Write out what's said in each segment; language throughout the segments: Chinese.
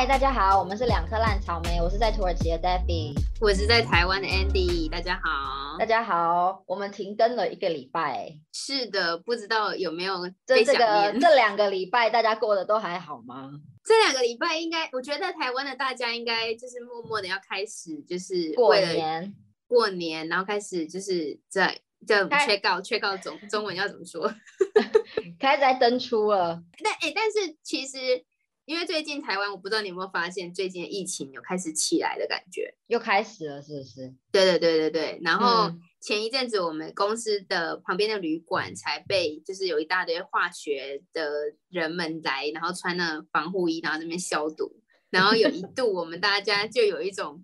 嗨，大家好，我们是两颗烂草莓，我是在土耳其的 Debbie，我是在台湾的 Andy，大家好。大家好，我们停更了一个礼拜，是的，不知道有没有这这个念？这两个礼拜大家过得都还好吗？这两个礼拜应该，我觉得台湾的大家应该就是默默的要开始，就是过年过年，然后开始就是在叫开缺告缺告中中文要怎么说？开始在登出了，但哎、但是其实因为最近台湾，我不知道你有没有发现，最近的疫情有开始起来的感觉。又开始了，是不是？对对对对对，然后嗯前一阵子我们公司的旁边的旅馆才被就是有一大堆化学的人们来，然后穿了防护衣，然后那边消毒，然后有一度我们大家就有一种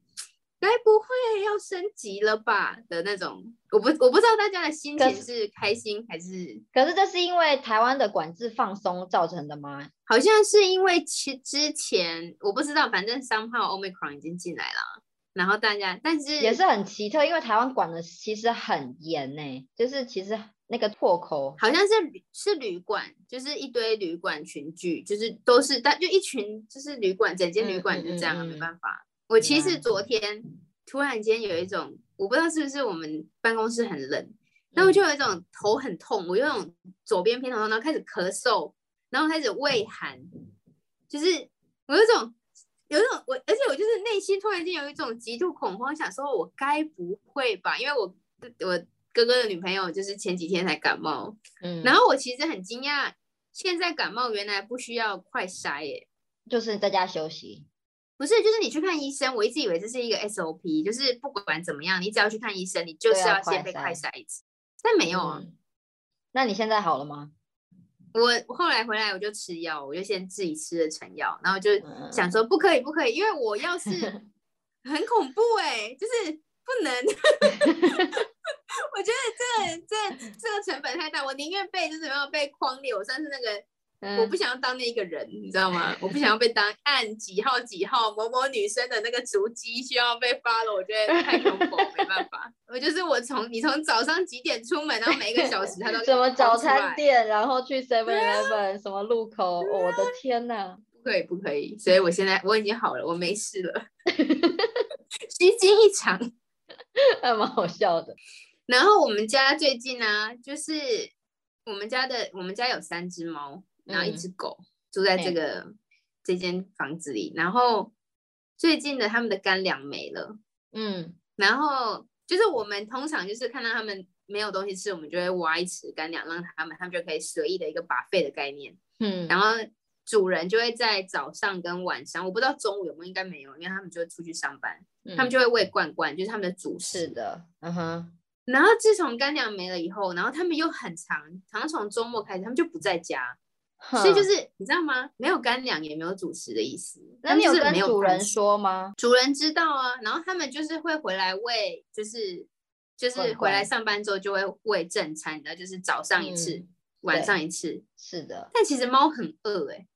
该不会要升级了吧的那种，我不我不知道大家的心情是开心还是可是这是因为台湾的管制放松造成的吗？好像是因为其之前我不知道，反正 somehow omicron 已经进来了，然后大家但是也是很奇特，因为台湾管的其实很严呢、就是其实那个破口好像是是旅馆，就是一堆旅馆群聚，就是都是但就一群就是旅馆，整间旅馆就这样啊，嗯嗯没办法。我其实昨天突然间有一种，我不知道是不是我们办公室很冷，然后就有一种头很痛，我有种左边偏头痛，然后开始咳嗽，然后开始畏寒，就是我有一种有一种我，而且我就是内心突然间有一种极度恐慌，想说我该不会吧？因为我我哥哥的女朋友就是前几天才感冒，嗯，然后我其实很惊讶，现在感冒原来不需要快筛耶。就是在家休息，不是，就是你去看医生，我一直以为这是一个 SOP，就是不管怎么样，你只要去看医生，你就是要要先被快筛一次。但没有啊，嗯那你现在好了吗？我后来回来我就吃药，我就先自己吃了成药，然后就嗯想说不可以不可以，因为我要是 很恐怖哎、就是不能。我觉得这个这这个成本太大，我宁愿被就是没有被框列，我算是那个嗯我不想要当那个人，你知道吗？我不想要被当 按几号几号某某女生的那个足迹需要被发了，我觉得太恐怖，没办法。我就是我从你从早上几点出门，然后每一个小时他都 什么早餐店，然后去 Seven Eleven 什么路口，哦我的天呐！不可以不可以，所以我现在我已经好了，我没事了，虚惊一场。还蛮好笑的。然后我们家最近呢、就是我们家的我们家有三只猫，然后一嗯只狗、住在这嘿个这间房子里。然后最近的他们的干粮没了，嗯，然后就是我们通常就是看到他们没有东西吃，我们就会挖一池干粮让他们，他们就可以随意的一个把费的概念。嗯，然后主人就会在早上跟晚上，我不知道中午有没有，应该没有，因为他们就会出去上班，他们嗯就会喂罐罐，就是他们的主食。的，嗯哼，然后自从干粮没了以后，然后他们又很长，好像从周末开始，他们就不在家，所以就是你知道吗？没有干粮也没有主食的意思。那你有跟主人？说吗？主人知道啊，然后他们就是会回来喂，就是就是回来上班之后就会喂正餐的，就是早上一次，嗯晚上一次。是的，但其实猫很饿哎、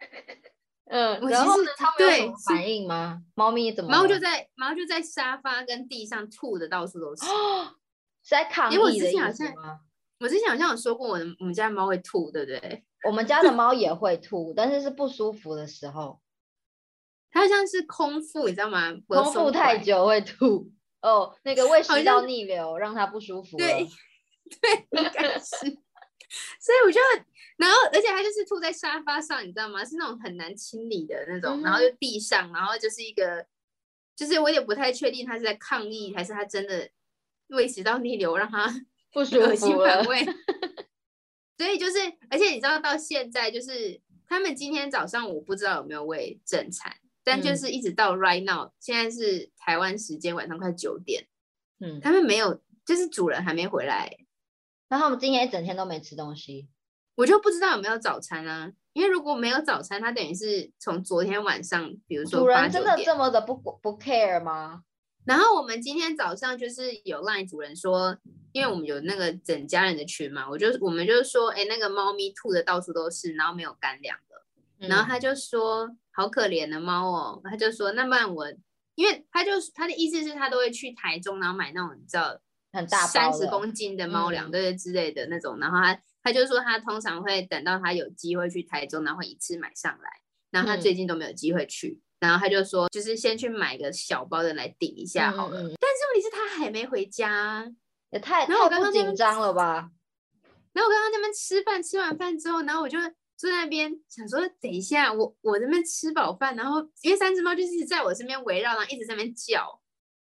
嗯，然后呢，他们有对什么反应吗？猫咪怎么猫就了在猫就在沙发跟地上吐的到处都是。哦，是在抗议的意之前好像思吗？我之前好像有说过我的我们家的猫会吐，对不对？我们家的猫也会吐，但是是不舒服的时候，它好像是空腹，你知道吗？空腹。太久会吐。哦，那个胃食道逆流让它不舒服。对对，应该是。所以我就，然后而且它就是吐在沙发上，你知道吗？是那种很难清理的那种，然后嗯就地上，然后就是一个，就是我也不太确定它是在抗议，还是它真的胃食道逆流让它 不舒服了。所以就是，而且你知道到现在，就是他们今天早上我不知道有没有喂正餐，但就嗯是一直到 right now，、现在是台湾时间晚上快九点，嗯，他们没有，就是主人还没回来，然后我们今天一整天都没吃东西。我就不知道有没有早餐啊。因为如果没有早餐，他等于是从昨天晚上，比如说主人真的这么的不不 care 吗？然后我们今天早上就是有 line 主人说，因为我们有那个整家人的群嘛，我就我们就是说，哎，那个猫咪吐的到处都是，然后没有干粮的，然后嗯。他就说好可怜的猫哦，他就说那不然我，因为他就他的意思是他都会去台中，然后买那种你知道很大三十公斤的猫粮，嗯。对对之类的那种，然后他他就说他通常会等到他有机会去台中，然后会一次买上来，然后他嗯。最近都没有机会去，然后他就说就是先去买个小包的来顶一下好了。嗯嗯嗯但是问题是他还没回家，也太然后我刚刚紧张了吧？然后我刚刚在那边吃饭，吃完饭之后，然后我就坐在那边想说，等一下，我我那边吃饱饭，然后因为三只猫就是一直在我身边围绕，然后一直在那边叫，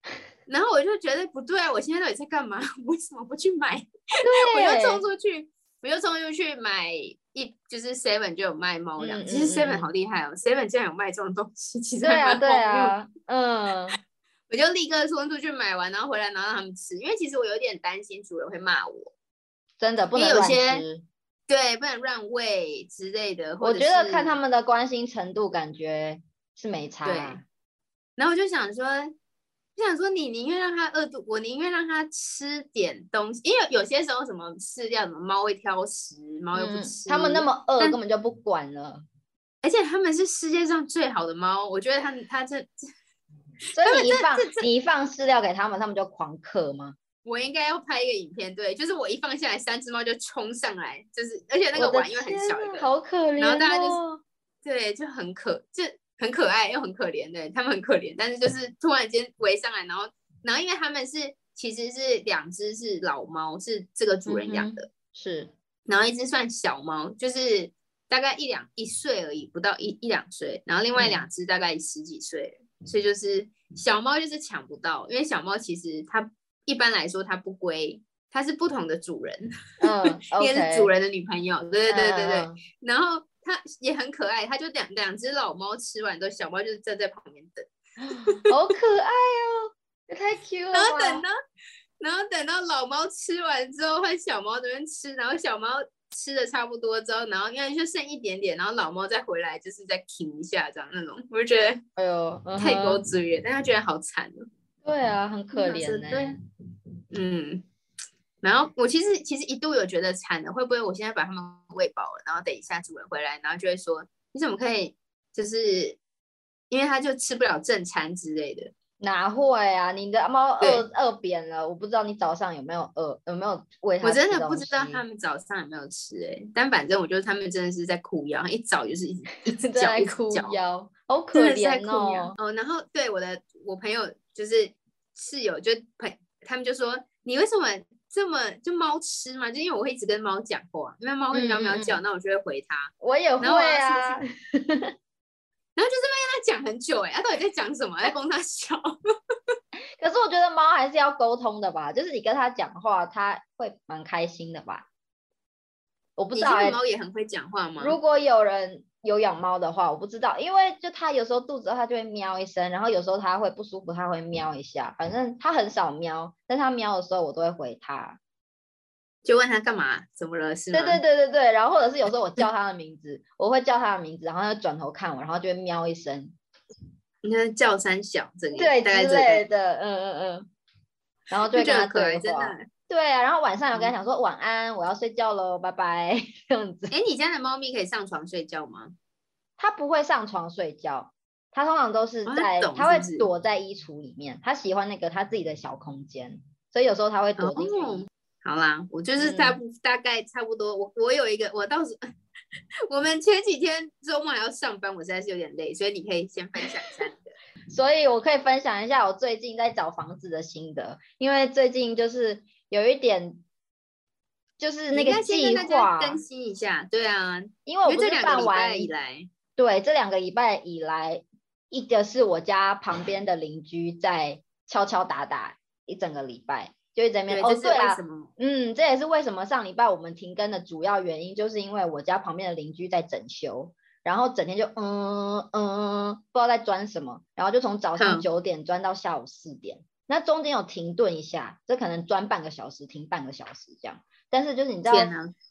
然后我就觉得不对啊，我现在到底在干嘛？为什么不去买？我就冲出去，我就冲出去买一，就是 Seven 就有卖猫粮，嗯其实嗯 Seven 嗯好厉害哦，Seven 竟然有卖这种东西，其实对啊，对啊，嗯，我就立刻冲出去买完，然后回来，然后让他们吃，因为其实我有点担心主人会骂我。真的不能乱有些吃。对，不能乱喂之类的。我觉得看他们的关心程度，感觉是没差对啊。然后我就想说，就想说你宁愿让它饿肚，我宁愿让它吃点东西，因为有些时候什么饲料，什么猫会挑食，猫又不嗯吃，他们那么饿，但根本就不管了。而且他们是世界上最好的猫，我觉得它它 这这所以你一放你一放饲料给他们，他们就狂嗑吗？我应该要拍一个影片，对，就是我一放下来，三只猫就冲上来，就是而且那个碗因为很小一个，好可怜然后大家就。对，就很可，就很可爱又很可怜，的他们很可怜，但是就是突然间围上来，然后然后因为他们是其实是两只是老猫，是这个主人养的，是，然后一只算小猫，就是大概一两一岁而已，不到一一两岁，然后另外嗯。两只大概十几岁，所以就是小猫就是抢不到，因为小猫其实它一般来说它不归，它是不同的主人，嗯应该是主人的女朋友，对对对对对。嗯，然后它也很可爱，它就两两只老猫吃完之后，小猫就是站在旁边等，嗯 好可爱哦，也太 Q 了然后等吧。到然后等到老猫吃完之后，换小猫这边吃，然后小猫吃的差不多之后，然后因为就剩一点点，然后老猫再回来就是再停一下这样那种，我就觉得哎呦，嗯太狗嘴了，但它觉得好惨哦。对啊，很可怜呢。对，嗯。然后我其实其实一度有觉得惨了，会不会我现在把他们喂饱了，然后等一下主人回来，然后就会说你怎么可以就是因为他就吃不了正餐之类的。哪会啊？你的猫饿饿扁了，我不知道你早上有没有饿，有没有喂它我真的不知道西他们早上有没有吃哎、但反正我觉得他们真的是在哭腰，一早就是一直 一直叫在哭腰，好 可怜哦。哦。然后对我的我朋友就是室友就朋他们就说你为什么这么就猫吃嘛？就因为我会一直跟猫讲话，因为猫会喵喵叫，那我就会回它，我也会啊，然后就是会跟他讲很久哎、它到底在讲什么？在供他笑。可是我觉得猫还是要沟通的吧，就是你跟它讲话，它会蛮开心的吧。我不知道猫也很会讲话吗？如果有人有养猫的话，我不知道，因为就它有时候肚子，它就会喵一声，然后有时候它会不舒服，它会喵一下，反正它很少喵，但它喵的时候我都会回它。就问它干嘛？怎么了？是吗？对对对对对，然后或者是有时候我叫它的名字，我会叫它的名字，然后它就转头看我，然后就会喵一声，你看叫三小这个，对之类的，嗯嗯嗯，然后就会跟它对话。对啊，然后晚上有跟嗯他讲说晚安，我要睡觉喽，拜拜，这样子。哎，你家的猫咪可以上床睡觉吗？它不会上床睡觉，它通常都是在，懂它会躲在衣橱里面，它喜欢那个它自己的小空间，所以有时候它会躲进去哦，好啦，我就是大嗯不、大概差不多，我我有一个，我到时 我们前几天周末还要上班，我实在是有点累，所以你可以先分享一下。所以我可以分享一下我最近在找房子的心得，因为最近就是有一点，就是那个计划，更新一下，对啊，因为我这两个礼拜以来，对，这两个礼拜以来，一个是我家旁边的邻居在敲敲打打一整个礼拜，就一直在那对，边。哦，对啊？嗯，这也是为什么上礼拜我们停更的主要原因，就是因为我家旁边的邻居在整修，然后整天就嗯嗯，不知道在钻什么，然后就从早上哼九点钻到下午四点，那中间有停顿一下，这可能钻半个小时，停半个小时这样。但是就是你知道！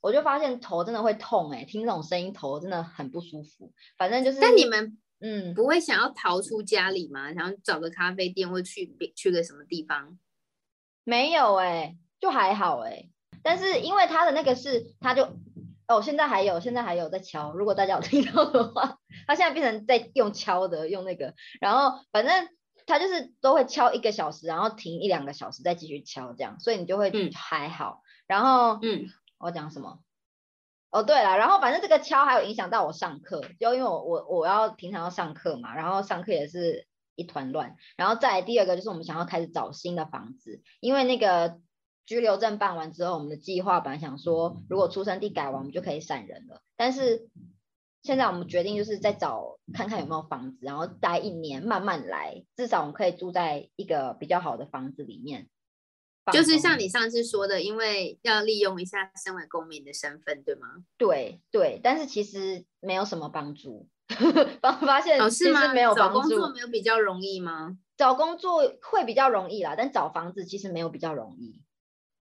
我就发现头真的会痛哎、听这种声音头真的很不舒服。反正就是，但你们嗯，不会想要逃出家里吗？想要找个咖啡店或去别去个什么地方？没有哎、就还好哎、但是因为他的那个是，他就哦，现在还有，现在还有在敲。如果大家有听到的话，他现在变成在用敲的，用那个，然后反正他就是都会敲一个小时，然后停一两个小时，再继续敲这样，所以你就会嗯还好。然后嗯，我讲什么？哦，对了，然后反正这个敲还有影响到我上课，就因为我我我要平常要上课嘛，然后上课也是一团乱。然后再来第二个就是我们想要开始找新的房子，因为那个居留证办完之后，我们的计划本来想说，如果出生地改完，我们就可以闪人了。但是现在我们决定就是再找看看有没有房子，然后待一年慢慢来，至少我们可以住在一个比较好的房子里面。就是像你上次说的，因为要利用一下身为公民的身份，对吗？对对，但是其实没有什么帮助，发发现是吗？没有找工作没有比较容易吗？找工作会比较容易啦，但找房子其实没有比较容易。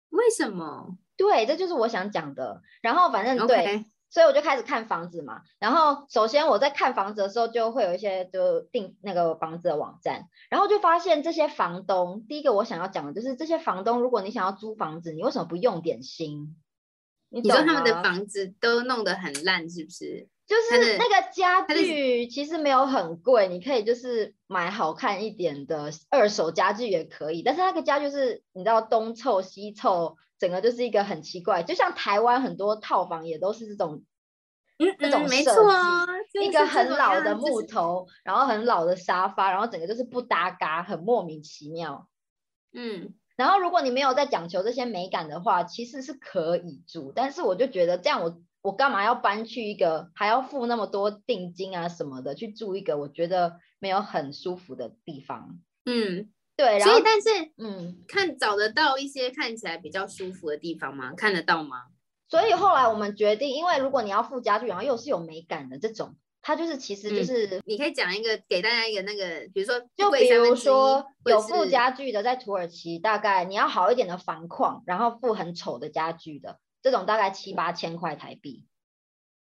为什么？对，这就是我想讲的。然后反正对。所以我就开始看房子嘛，然后首先我在看房子的时候，就会有一些就订那个房子的网站，然后就发现这些房东，第一个我想要讲的就是这些房东，如果你想要租房子，你为什么不用点心？你说他们的房子都弄得很烂，是不是？就是那个家具其实没有很贵，你可以就是买好看一点的二手家具也可以，但是那个家具是你知道东凑西凑。整个就是一个很奇怪，就像台湾很多套房也都是这种，嗯，这种设计，一个很老的木头，然后很老的沙发，然后整个就是不搭嘎，很莫名其妙。嗯，然后如果你没有在讲求这些美感的话，其实是可以住，但是我就觉得这样，我我干嘛要搬去一个还要付那么多定金啊什么的去住一个我觉得没有很舒服的地方？嗯。对，所以但是嗯，看找得到一些看起来比较舒服的地方吗？看得到吗？所以后来我们决定，因为如果你要附家具，然后又是有美感的这种，它就是其实就是你可以讲一个给大家一个那个，比如说就比如说有附家具的，在土耳其大概你要好一点的房况，然后附很丑的家具的这种大概七八千块台币，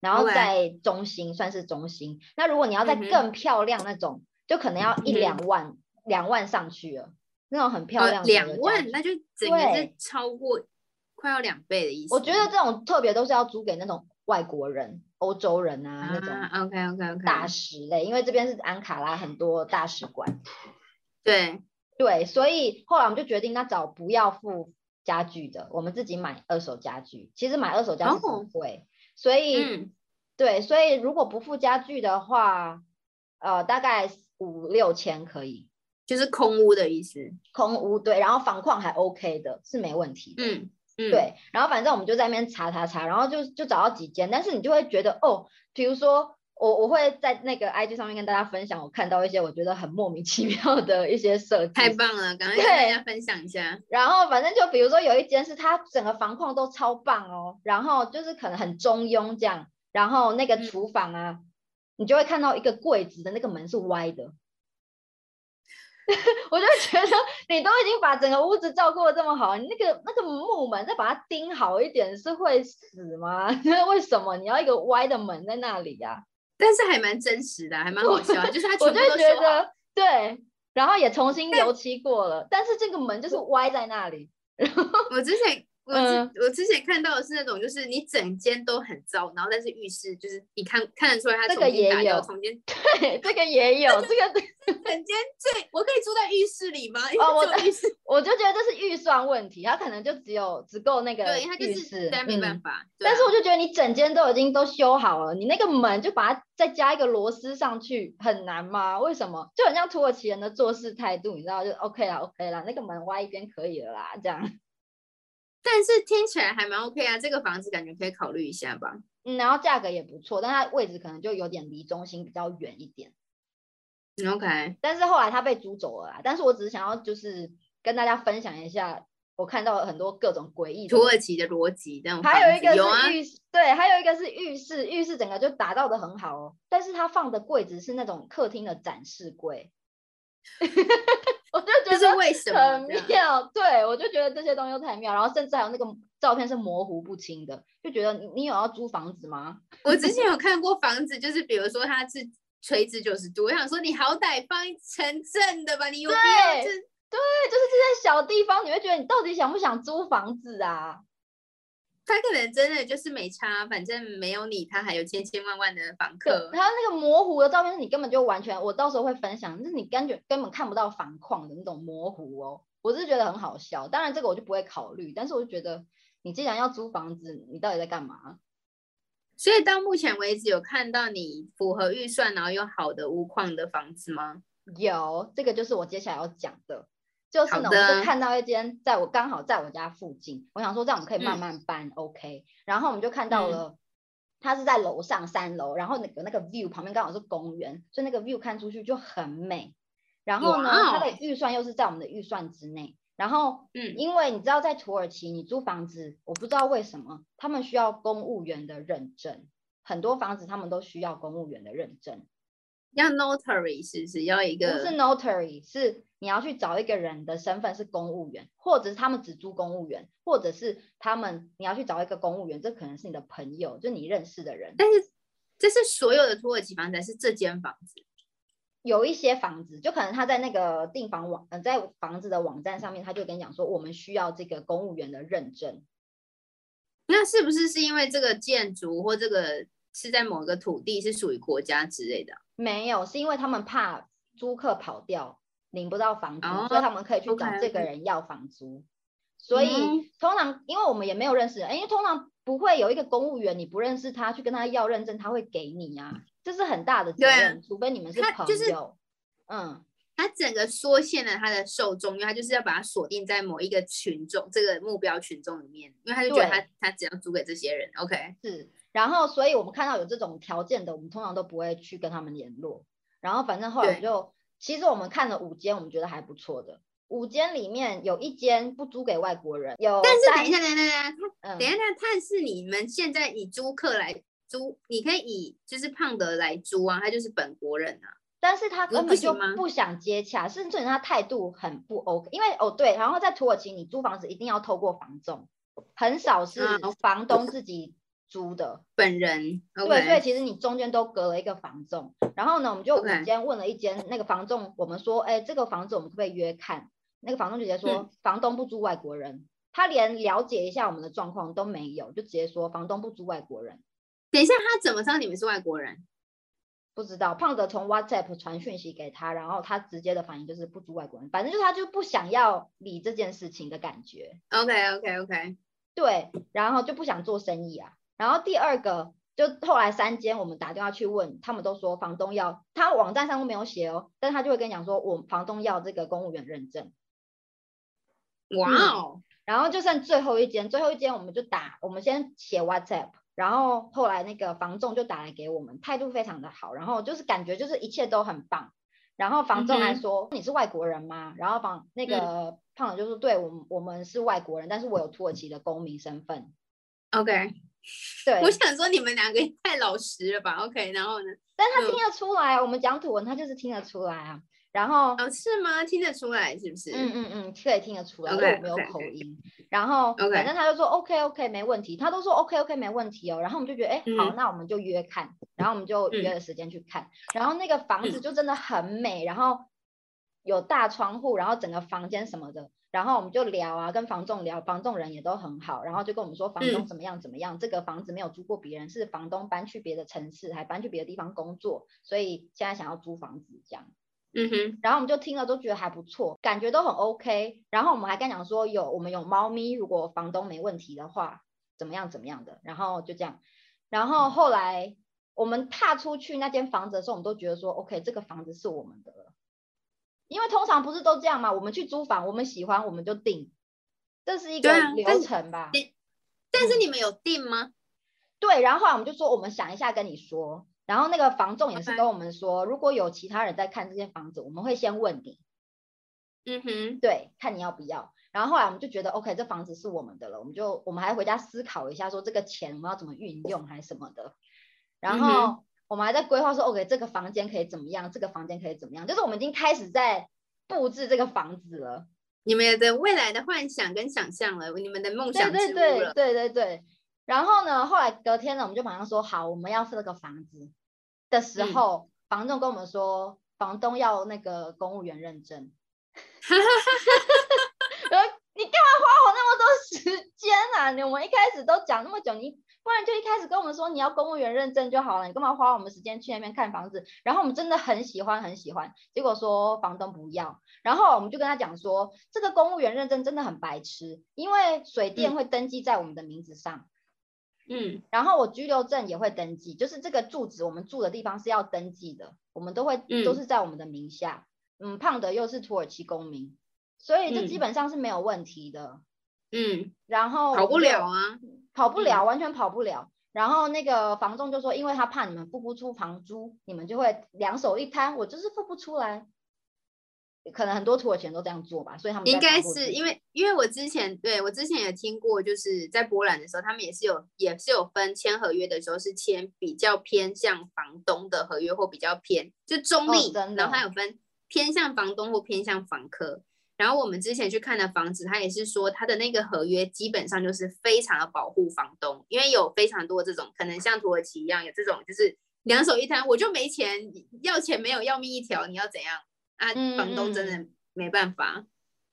然后在中心算是中心。那如果你要在更漂亮那种，就可能要一两万。两万上去了，那种很漂亮。两万，那就整个是超过快要两倍的意思。我觉得这种特别都是要租给那种外国人、欧洲人啊那种。OK OK OK。大使类，因为这边是安卡拉很多大使馆。对对，所以后来我们就决定，那找不要付家具的，我们自己买二手家具。其实买二手家具很贵，所以对，所以如果不付家具的话，呃，大概五六千可以。就是空屋的意思，空屋对，然后房况还 OK 的，是没问题的。嗯嗯，对，然后反正我们就在那边查查查，然后就就找到几间，但是你就会觉得哦，比如说我我会在那个 IG 上面跟大家分享，我看到一些我觉得很莫名其妙的一些设计，太棒了，赶快跟大家分享一下。然后反正就比如说有一间是它整个房况都超棒哦，然后就是可能很中庸这样，然后那个厨房啊，你就会看到一个柜子的那个门是歪的。我就觉得你都已经把整个屋子照顾的这么好，你那个那个木门再把它钉好一点是会死吗？为什么你要一个歪的门在那里呀？但是还蛮真实的，还蛮好笑，就是他全部都觉得对，然后也重新油漆过了，但是这个门就是歪在那里。我之前。我之我之前看到的是那种，就是你整间都很糟，然后但是浴室就是你看看得出来它重新打掉，重新对这个也有这个 整间最我可以住在浴室里吗？哦，我浴室我就觉得这是预算问题，它可能就只有只够那个对，它就是没办法。但是我就觉得你整间都已经都修好了，你那个门就把它再加一个螺丝上去，很难吗？为什么？就很像土耳其人的做事态度，你知道就 OK 啦 OK 啦，那个门歪一边可以了啦，这样。但是听起来还蛮 OK 啊，这个房子感觉可以考虑一下吧。嗯，然后价格也不错，但它位置可能就有点离中心比较远一点。OK。但是后来它被租走了啦，但是我只是想要就是跟大家分享一下，我看到很多各种诡异土耳其的逻辑这样。还有一个是浴室，对，还有一个是浴室，浴室整个就打造的很好哦，但是它放的柜子是那种客厅的展示柜。我就觉得很妙，对我就觉得这些东西都太妙，然后甚至还有那个照片是模糊不清的，就觉得你你有要租房子吗？我之前有看过房子，就是比如说它是垂直九十度，我想说你好歹放一层正的吧，你有必要？对，就是这些小地方，你会觉得你到底想不想租房子啊？他可能真的就是没差，反正没有你，他还有千千万万的房客。他那个模糊的照片，你根本就完全，我到时候会分享，就是你根本根本看不到房况的那种模糊哦。我是觉得很好笑，当然这个我就不会考虑，但是我就觉得你既然要租房子，你到底在干嘛？所以到目前为止，有看到你符合预算，然后又好的屋况的房子吗？有，这个就是我接下来要讲的，就是呢，我好的就看到一间在我刚好在我家附近，我想说这样我们可以慢嗯慢搬、o k 然后我们就看到嗯了，它是在楼上三楼，然后那个那个 view 旁边刚好是公园，所以那个 view 看出去就很美。然后呢，它的预算又是在我们的预算之内。然后，嗯因为你知道在土耳其你租房子，我不知道为什么他们需要公务员的认证，很多房子他们都需要公务员的认证。要 notary 是不是要一个不是？notary，是你要去找一个人的身份是公务员，或者是他们只租公务员，或者是他们你要去找一个公务员，这可能是你的朋友，就你认识的人。但是这是所有的土耳其房子，还是这间房子？有一些房子，就可能他在那个订房网，呃，在房子的网站上面，他就跟你讲说，我们需要这个公务员的认证。那是不是是因为这个建筑或这个是在某个土地是属于国家之类的？没有，是因为他们怕租客跑掉，领不到房租，哦所以他们可以去找这个人要房租。所以、嗯通常，因为我们也没有认识人，因为通常不会有一个公务员你不认识他去跟他要认证，他会给你啊，这是很大的责任，除非你们是朋他就是友。嗯，他整个缩限了他的受众，因为他就是要把它锁定在某一个群众这个目标群众里面，因为他就觉得他他只要租给这些人，OK，是。然后，所以我们看到有这种条件的，我们通常都不会去跟他们联络。然后，反正后来就，其实我们看了五间，我们觉得还不错的。五间里面有一间不租给外国人，有但是等一下，等一下，等一下，嗯等一下，但是你们现在以租客来租，你可以以就是胖的来租啊，他就是本国人啊。但是他根本就不想接洽，甚至他态度很不 OK。因为哦对，然后在土耳其你租房子一定要透过房仲，很少是啊房东自己租的。本人对，所以其实你中间都隔了一个房仲。然后呢，我们就五 OK 间问了一间那个房仲，我们说，哎，这个房子我们可不可以约看？那个房东就直接说，嗯房东不租外国人，他连了解一下我们的状况都没有，就直接说房东不租外国人。等一下，他怎么知道你们是外国人？不知道，胖子从 WhatsApp 传讯息给他，然后他直接的反应就是不租外国人，反正就是他就不想要理这件事情的感觉，OK，OK，OK，对，然后就不想做生意啊。然后第二个，就后来三间我们打电话去问，他们都说房东要，他网站上都没有写哦，但是他就会跟你讲说，我房东要这个公务员认证。哇哦，然后就剩最后一间，最后一间我们就打，我们先写 WhatsApp，然后后来那个房仲就打来给我们，态度非常的好，然后就是感觉就是一切都很棒。然后房仲还说、你是外国人吗？然后房那个胖子就说对我们我们是外国人，但是我有土耳其的公民身份。OK，对，我想说你们两个也太老实了吧？OK，然后呢？嗯但他听得出来，我们讲土文他就是听得出来啊。然后哦，是吗？听得出来是不是？嗯嗯嗯，可以听得出来，因为我没有口音。然后反正他就说 OK OK 没问题，他都说 OK OK 没问题哦。然后我们就觉得哎、好，嗯那我们就约看，然后我们就约嗯了时间去看。然后那个房子嗯就真的很美，然后有大窗户，然后整个房间什么的。然后我们就聊啊，跟房仲聊，房仲人也都很好，然后就跟我们说房东嗯怎么样怎么样，这个房子没有租过别人，是房东搬去别的城市，还搬去别的地方工作，所以现在想要租房子这样。嗯哼，然后我们就听了都觉得还不错，感觉都很 OK。然后我们还跟他讲说有我们有猫咪，如果房东没问题的话，怎么样怎么样的。然后就这样，然后后来我们踏出去那间房子的时候，我们都觉得说 OK，这个房子是我们的了。因为通常不是都这样嘛？我们去租房，我们喜欢我们就订，这是一个流程吧？但是你们有定吗？对，然后后来我们就说我们想一下跟你说，然后那个房仲也是跟我们说，如果有其他人在看这间房子，我们会先问你，嗯哼，对，看你要不要。然后后来我们就觉得，OK，这房子是我们的了，我们就我们还回家思考一下，说这个钱我们要怎么运用还是什么的。然嗯后我们还在规划说，OK，这个房间可以怎么样，这个房间可以怎么样，就是我们已经开始在布置这个房子了。你们的未来的幻想跟想象了，你们的梦想之屋对对了。对对对。然后呢，后来隔天呢，我们就马上说好，我们要这个房子的时嗯候，房东跟我们说，房东要那个公务员认证。然后你干嘛花我那么多时间啊？你我们一开始都讲那么久，你不然就一开始跟我们说你要公务员认证就好了，你干嘛花我们时间去那边看房子？然后我们真的很喜欢很喜欢，结果说房东不要，然后我们就跟他讲说，这个公务员认证真的很白痴，因为水电嗯会登记在我们的名字上。嗯然后我居留证也会登记，就是这个住址我们住的地方是要登记的，我们都会嗯都是在我们的名下。嗯，胖的又是土耳其公民，所以这基嗯本上是没有问题的。嗯，然后跑不了啊。跑不了，完全跑不了。然后那个房仲就说，因为他怕你们付不出房租，你们就会两手一摊，我就是付不出来。可能很多土耳其人都这样做吧，所以他们应该是因为，因为我之前对我之前也听过，就是在波兰的时候，他们也是有也是有分签合约的时候是签比较偏向房东的合约，或比较偏就中立，哦然后还有分偏向房东或偏向房客。然后我们之前去看的房子，它也是说它的那个合约基本上就是非常的保护房东，因为有非常多这种可能像土耳其一样有这种就是两手一摊，我就没钱，要钱没有要命一条，你要怎样啊？嗯房东真嗯的没办法。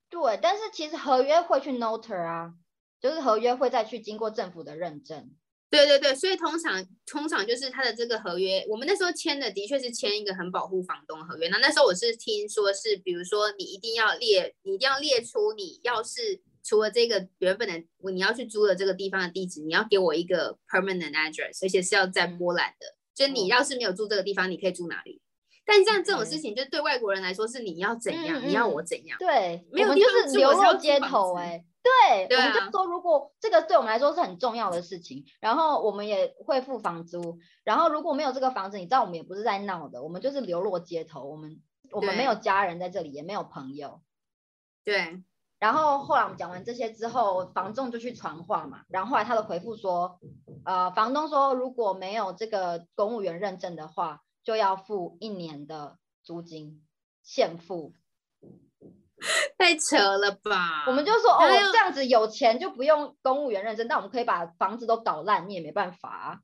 对，但是其实合约会去 noter 啊，就是合约会再去经过政府的认证。对对对，所以通常通常就是他的这个合约，我们那时候签的的确是签一个很保护房东的合约。那那时候我是听说是，比如说你一定要列，你一定要列出你要是除了这个原本的你要去租的这个地方的地址，你要给我一个 permanent address，而且是要在嗯波兰的。就你哦要是没有住这个地方，你可以住哪里？但像这种事情，就对外国人来说是你要怎样，嗯你要嗯我怎样。对，没有就是流落街头哎、对，对我们就啊说如果这个对我们来说是很重要的事情，然后我们也会付房租，然后如果没有这个房子，你知道我们也不是在闹的，我们就是流落街头，我们我们没有家人在这里，也没有朋友。对，然后后来我们讲完这些之后，房仲就去传话嘛，然后后来他的回复说，呃，房东说如果没有这个公务员认证的话，就要付一年的租金，现付。太扯了吧？我们就说哦，这样子有钱就不用公务员认证，但我们可以把房子都搞烂，你也没办法啊。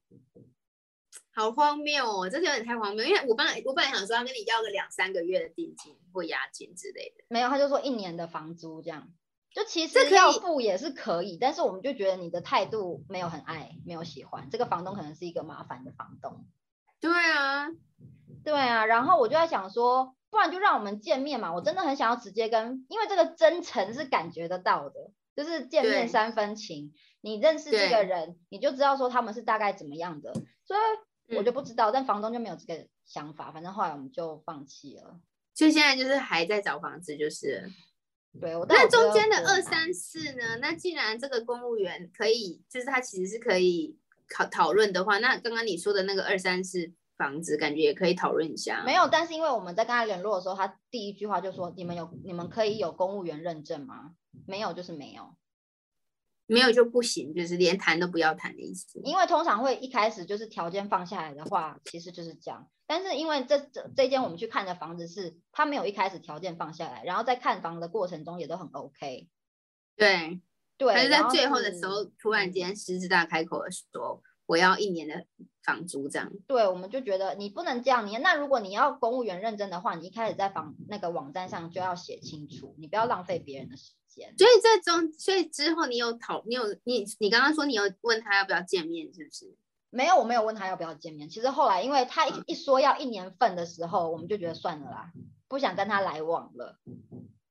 好荒谬哦，这有点太荒谬。因为我本来我本来想说要跟你要个两三个月的定金或押金之类的。没有，他就说一年的房租这样，就其实要付也是可以，但是我们就觉得你的态度没有很爱，没有喜欢，这个房东可能是一个麻烦的房东。对啊，对啊，然后我就在想说，不然就让我们见面嘛。我真的很想要直接跟，因为这个真诚是感觉得到的，就是见面三分情。你认识这个人，你就知道说他们是大概怎么样的。所以我就嗯不知道，但房东就没有这个想法，反正后来我们就放弃了。所以现在就是还在找房子，就是了。对，我但那中间的二三四呢？那既然这个公务员可以，就是他其实是可以讨讨论的话，那刚刚你说的那个二三四房子，感觉也可以讨论一下。没有，但是因为我们在跟他联络的时候，他第一句话就说：“你们有你们可以有公务员认证吗？”没有，就是没有。没有就不行，就是连谈都不要谈的意思。因为通常会一开始就是条件放下来的话，其实就是这样。但是因为这这这间我们去看的房子是，他没有一开始条件放下来，然后在看房的过程中也都很 OK。对，对，还是在最后的时候，突然间狮子大开口的说，我要一年的房租这样。对，我们就觉得你不能这样，你那如果你要公务员认真的话，你一开始在房那个网站上就要写清楚，你不要浪费别人的时间。所以这中，所以之后你有讨，你有你你刚刚说你有问他要不要见面，是不是？没有，我没有问他要不要见面。其实后来因为他一嗯一说要一年份的时候，我们就觉得算了啦，不想跟他来往了。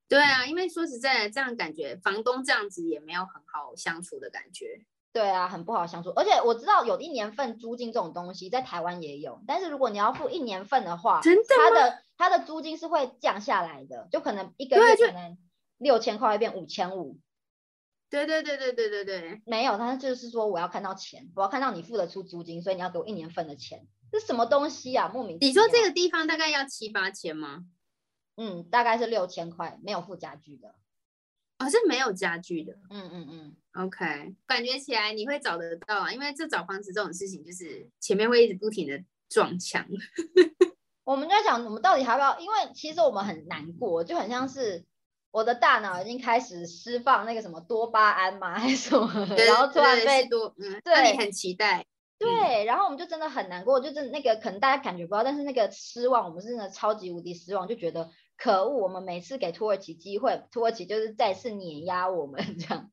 对啊，因为说实在的，这样感觉房东这样子也没有很好相处的感觉。对啊，很不好相处。而且我知道有一年份租金这种东西在台湾也有，但是如果你要付一年份的话，真的它的它的租金是会降下来的，就可能一个月可能六千块会变五千五。对对对对对对对，没有，他就是说我要看到钱，我要看到你付得出租金，所以你要给我一年份的钱。这什么东西啊？莫名其妙。你说这个地方大概要七八千吗？嗯，大概是六千块，没有附家具的。哦，是没有家具的。嗯嗯嗯。OK，感觉起来你会找得到啊，因为这找房子这种事情，就是前面会一直不停的撞墙。我们就在想，我们到底还要不要？因为其实我们很难过，就很像是我的大脑已经开始释放那个什么多巴胺嘛，还是什么的，然后突然被多，嗯，对那你很期待。对，然后我们就真的很难过，就是那个可能大家感觉不到，但是那个失望，我们是真的超级无敌失望，就觉得可恶，我们每次给土耳其机会，土耳其就是再次碾压我们这样，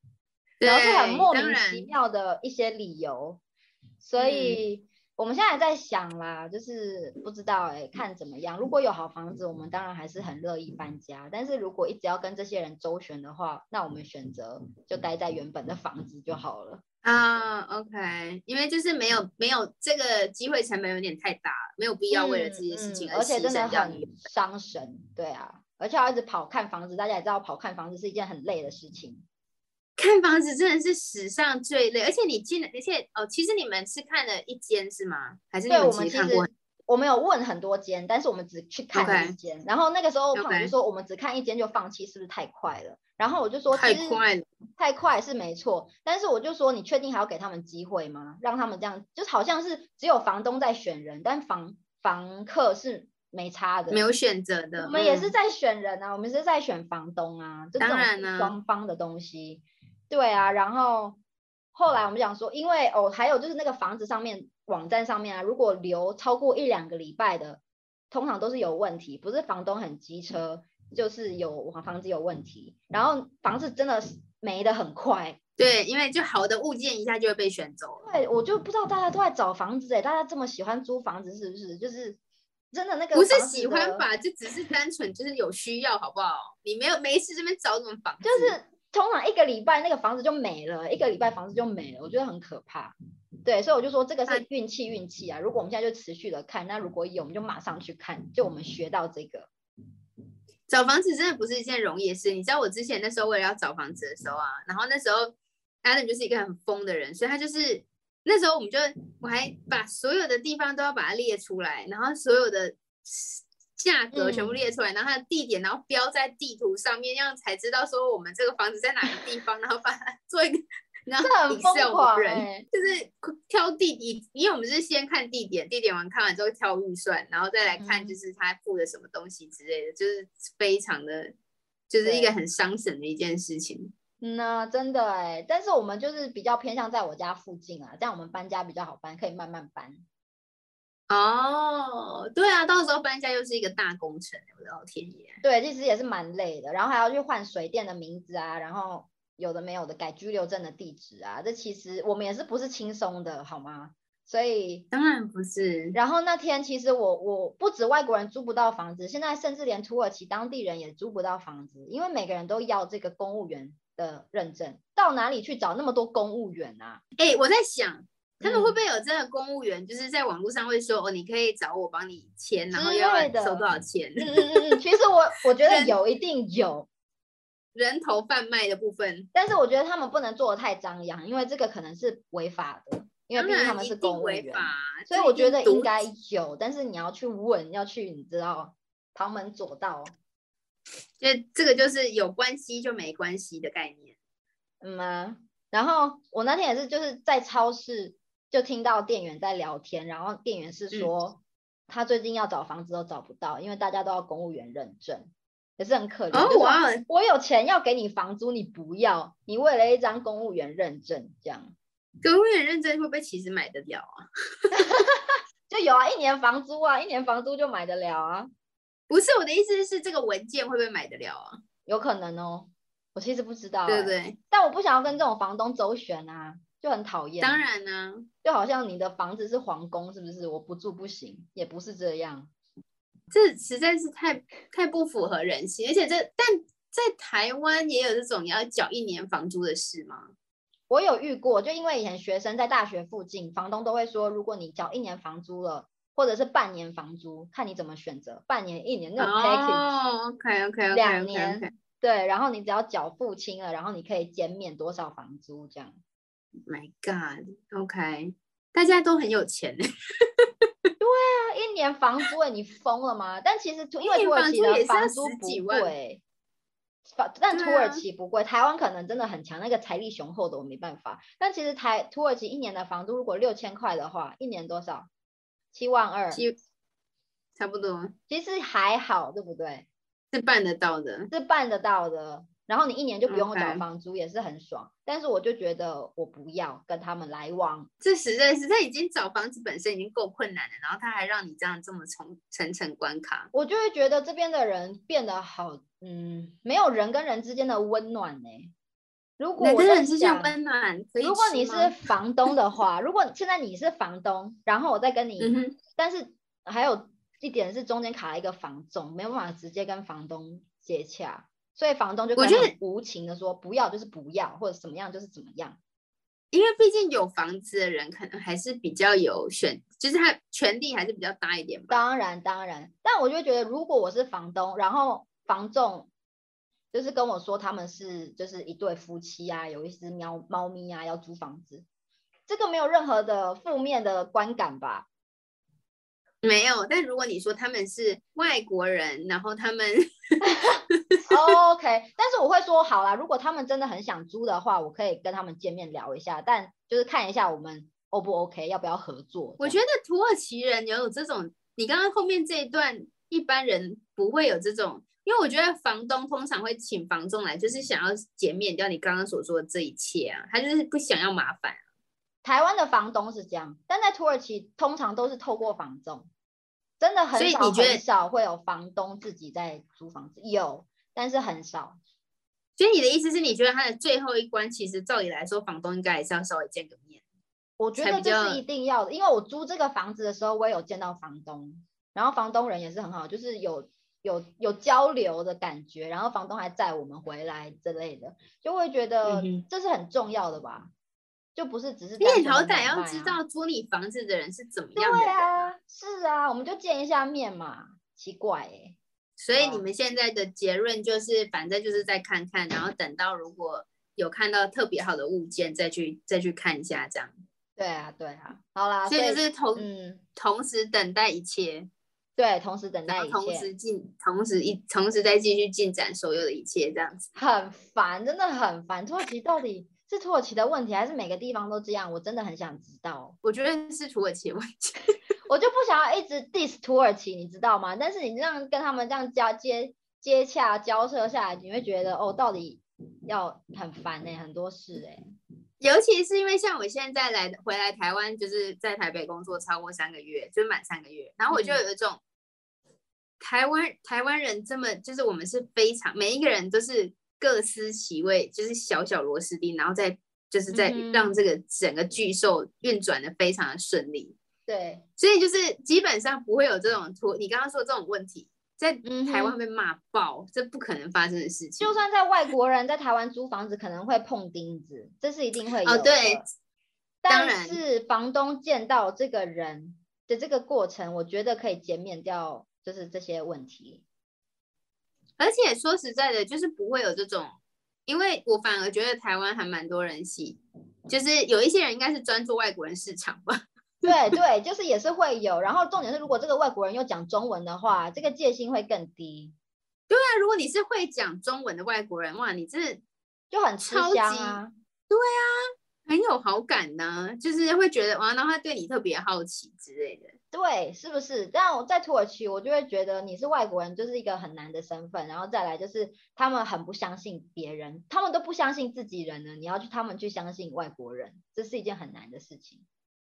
然后是很莫名其妙的一些理由，所嗯。以我们现在还在想啦，就是不知道哎、看怎么样。如果有好房子，我们当然还是很乐意搬家，但是如果一直要跟这些人周旋的话，那我们选择就待在原本的房子就好了。啊，OK，因为就是没有没有这个机会成本有点太大了，没有必要为了这件事情嗯嗯而且牺真的很。伤神，对啊，而且要一直跑看房子，大家也知道跑看房子是一件很累的事情。看房子真的是史上最累，而且你进了，而且哦，其实你们是看了一间是吗？还是你对，们我们其实看过？我们有问很多间，但是我们只去看了一间。然后那个时候胖子 OK 就说我们只看一间就放弃，是不是太快了？然后我就说太快了，太快是没错，但是我就说你确定还要给他们机会吗？让他们这样，就是好像是只有房东在选人，但房房客是没差的。没有选择的。我们也是嗯在选人啊，我们是在选房东啊，这种双方的东西。对啊，然后后来我们讲说，因为哦，还有就是那个房子上面网站上面啊，如果留超过一两个礼拜的，通常都是有问题，不是房东很机车，就是有房子有问题，然后房子真的是没的很快。对，因为就好的物件一下就会被选走了。对，我就不知道大家都在找房子哎，大家这么喜欢租房子是不是？就是真的那个不是喜欢吧，就只是单纯就是有需要，好不好？你没有没事这边找什么房子？就是通常一个礼拜那个房子就没了，一个礼拜房子就没了，我觉得很可怕。对，所以我就说这个是运气，运气啊。如果我们现在就持续的看，那如果有，我们就马上去看，就我们学到这个。找房子真的不是一件容易的事。你知道我之前那时候为了要找房子的时候啊，然后那时候 Adam 就是一个很疯的人，所以他就是那时候我们就我还把所有的地方都要把它列出来，然后所有的价格全部嗯列出来，然后它的地点，然后标在地图上面，这样才知道说我们这个房子在哪个地方，然后把它 做一个。然后这很疯狂人、欸就是挑地点，因为我们是先看地点，地点完看完之后挑预算，然后再来看嗯就是他付的什么东西之类的，就是非常的，就是一个很伤神的一件事情。嗯呐、真的哎，但是我们就是比较偏向在我家附近啊，这样我们搬家比较好搬，可以慢慢搬。哦，对啊，到时候搬家又是一个大工程，我的老天爷！对，其实也是蛮累的，然后还要去换水电的名字啊，然后有的没有的改居留证的地址啊，这其实我们也是不是轻松的，好吗？所以，当然不是，然后那天其实我我不止外国人租不到房子，现在甚至连土耳其当地人也租不到房子，因为每个人都要这个公务员的认证，到哪里去找那么多公务员啊？哎、我在想。他们会嗯不会有真的公务员，就是在网络上会说哦，你可以找我帮你签，然后要收多少钱？嗯嗯嗯嗯，其实我我觉得有，一定有，人头贩卖的部分，但是我觉得他们不能做的太张扬，因为这个可能是违法的，因为当毕竟他们是公务员。所以我觉得应该有，但是你要去问，要去你知道旁门左道，就这个就是有关系就没关系的概念。嗯啊。然后我那天也是就是在超市就听到店员在聊天，然后店员是嗯说他最近要找房子都找不到，因为大家都要公务员认证，也是很可怜。哦就，说哇，我有钱要给你房租，你不要，你为了一张公务员认证这样。公务员认证会不会其实买得了啊？就有啊，一年房租啊，一年房租就买得了啊，不是我的意思是这个文件会不会买得了啊？有可能哦。我其实不知道、欸，对不对？但我不想要跟这种房东周旋啊，就很讨厌。当，然呢、就好像你的房子是皇宫，是不是？我不住不行，也不是这样。这实在是太太不符合人性，而且这但在台湾也有这种要缴一年房租的事吗？我有遇过，就因为以前学生在大学附近，房东都会说，如果你缴一年房租了，或者是半年房租，看你怎么选择，半年、一年那种 package，、哦，OK OK OK 两年。对，然后你只要缴付清了，然后你可以减免多少房租这样。My God，OK，、大家都很有钱 对啊一年房租哎，你疯了吗？但其实土因为土耳其的房租不贵，房但土耳啊其不贵，台湾可能真的很强，那个财力雄厚的我没办法。但其实台土耳其一年的房租如果六千块的话，一年多少？七万二，七差不多其实还好，对不对？是办得到的。是办得到的。然后你一年就不用缴房租，也是很爽。但是我就觉得我不要跟他们来往，这实在是他已经找房子本身已经够困难了，然后他还让你这样这么重层层关卡。我就会觉得这边的人变得好，嗯，没有人跟人之间的温暖呢、如果人跟我在人之间温暖如果你是房东的话，如果现在你是房东，然后我再跟你，嗯，但是还有一点是中间卡了一个房仲，没有办法直接跟房东接洽，所以房东就我觉得很无情的说不要就是不要，或者怎么样就是怎么样。因为毕竟有房子的人可能还是比较有选，就是他权利还是比较大一点吧。当然当然，但我就觉得，如果我是房东，然后房仲就是跟我说他们是就是一对夫妻啊，有一只喵猫咪啊要租房子，这个没有任何的负面的观感吧？没有，但如果你说他们是外国人，然后他们 OK，但是我会说好啦，如果他们真的很想租的话，我可以跟他们见面聊一下，但就是看一下我们 O 不 OK，要不要合作？我觉得土耳其人有这种，你刚刚后面这一段一般人不会有这种，因为我觉得房东通常会请房仲来，就是想要减免掉你刚刚所说的这一切啊，他就是不想要麻烦。台湾的房东是这样，但在土耳其通常都是透过房仲。真的很少很少会有房东自己在租房子，有，但是很少。所以你的意思是你觉得他的最后一关，其实照理来说，房东应该还是要稍微见个面。我觉得这是一定要的，因为我租这个房子的时候，我也有见到房东，然后房东人也是很好，就是有有有交流的感觉，然后房东还载我们回来之类的，就会觉得这是很重要的吧。就不是只是，你好歹要知道租你房子的人是怎么样的。对啊，是啊，我们就见一下面嘛。奇怪哎，所以你们现在的结论就是，反正就是再看看，然后等到如果有看到特别好的物件，再去再去看一下这样。对啊，对啊，好啦，所以就是同同时等待一切。对，同时等待一切，同时进，同时一同时再继续进展所有的一切这样子。很烦，真的很烦。土耳其到底？是土耳其的问题，还是每个地方都这样？我真的很想知道。我觉得是土耳其的问题，我就不想要一直 diss 土耳其，你知道吗？但是你这样跟他们这样交接接洽交涉下来，你会觉得哦，到底要很烦哎，很多事哎。尤其是因为像我现在来回来台湾，就是在台北工作超过三个月，就满三个月，然后我就有一种台湾台湾人这么，就是我们是非常每一个人都是。各司其位，就是小小螺丝钉，然后再就是在让这个整个巨兽运转的非常的顺利。对，所以就是基本上不会有这种拖你刚刚说这种问题，在台湾被骂爆，这不可能发生的事情。就算在外国人在台湾租房子，可能会碰钉子，这是一定会有。哦，对，但是房东见到这个人的这个过程，我觉得可以减免掉，就是这些问题。而且说实在的，就是不会有这种，因为我反而觉得台湾还蛮多人喜，就是有一些人应该是专做外国人市场吧。对对，就是也是会有。然后重点是，如果这个外国人又讲中文的话，这个戒心会更低。对啊，如果你是会讲中文的外国人，哇，你这就很超级啊。对啊，很有好感呢，就是会觉得哇，然后他对你特别好奇之类的。对，是不是？但我在土耳其，我就会觉得你是外国人，就是一个很难的身份。然后再来就是他们很不相信别人，他们都不相信自己人呢。你要去他们去相信外国人，这是一件很难的事情。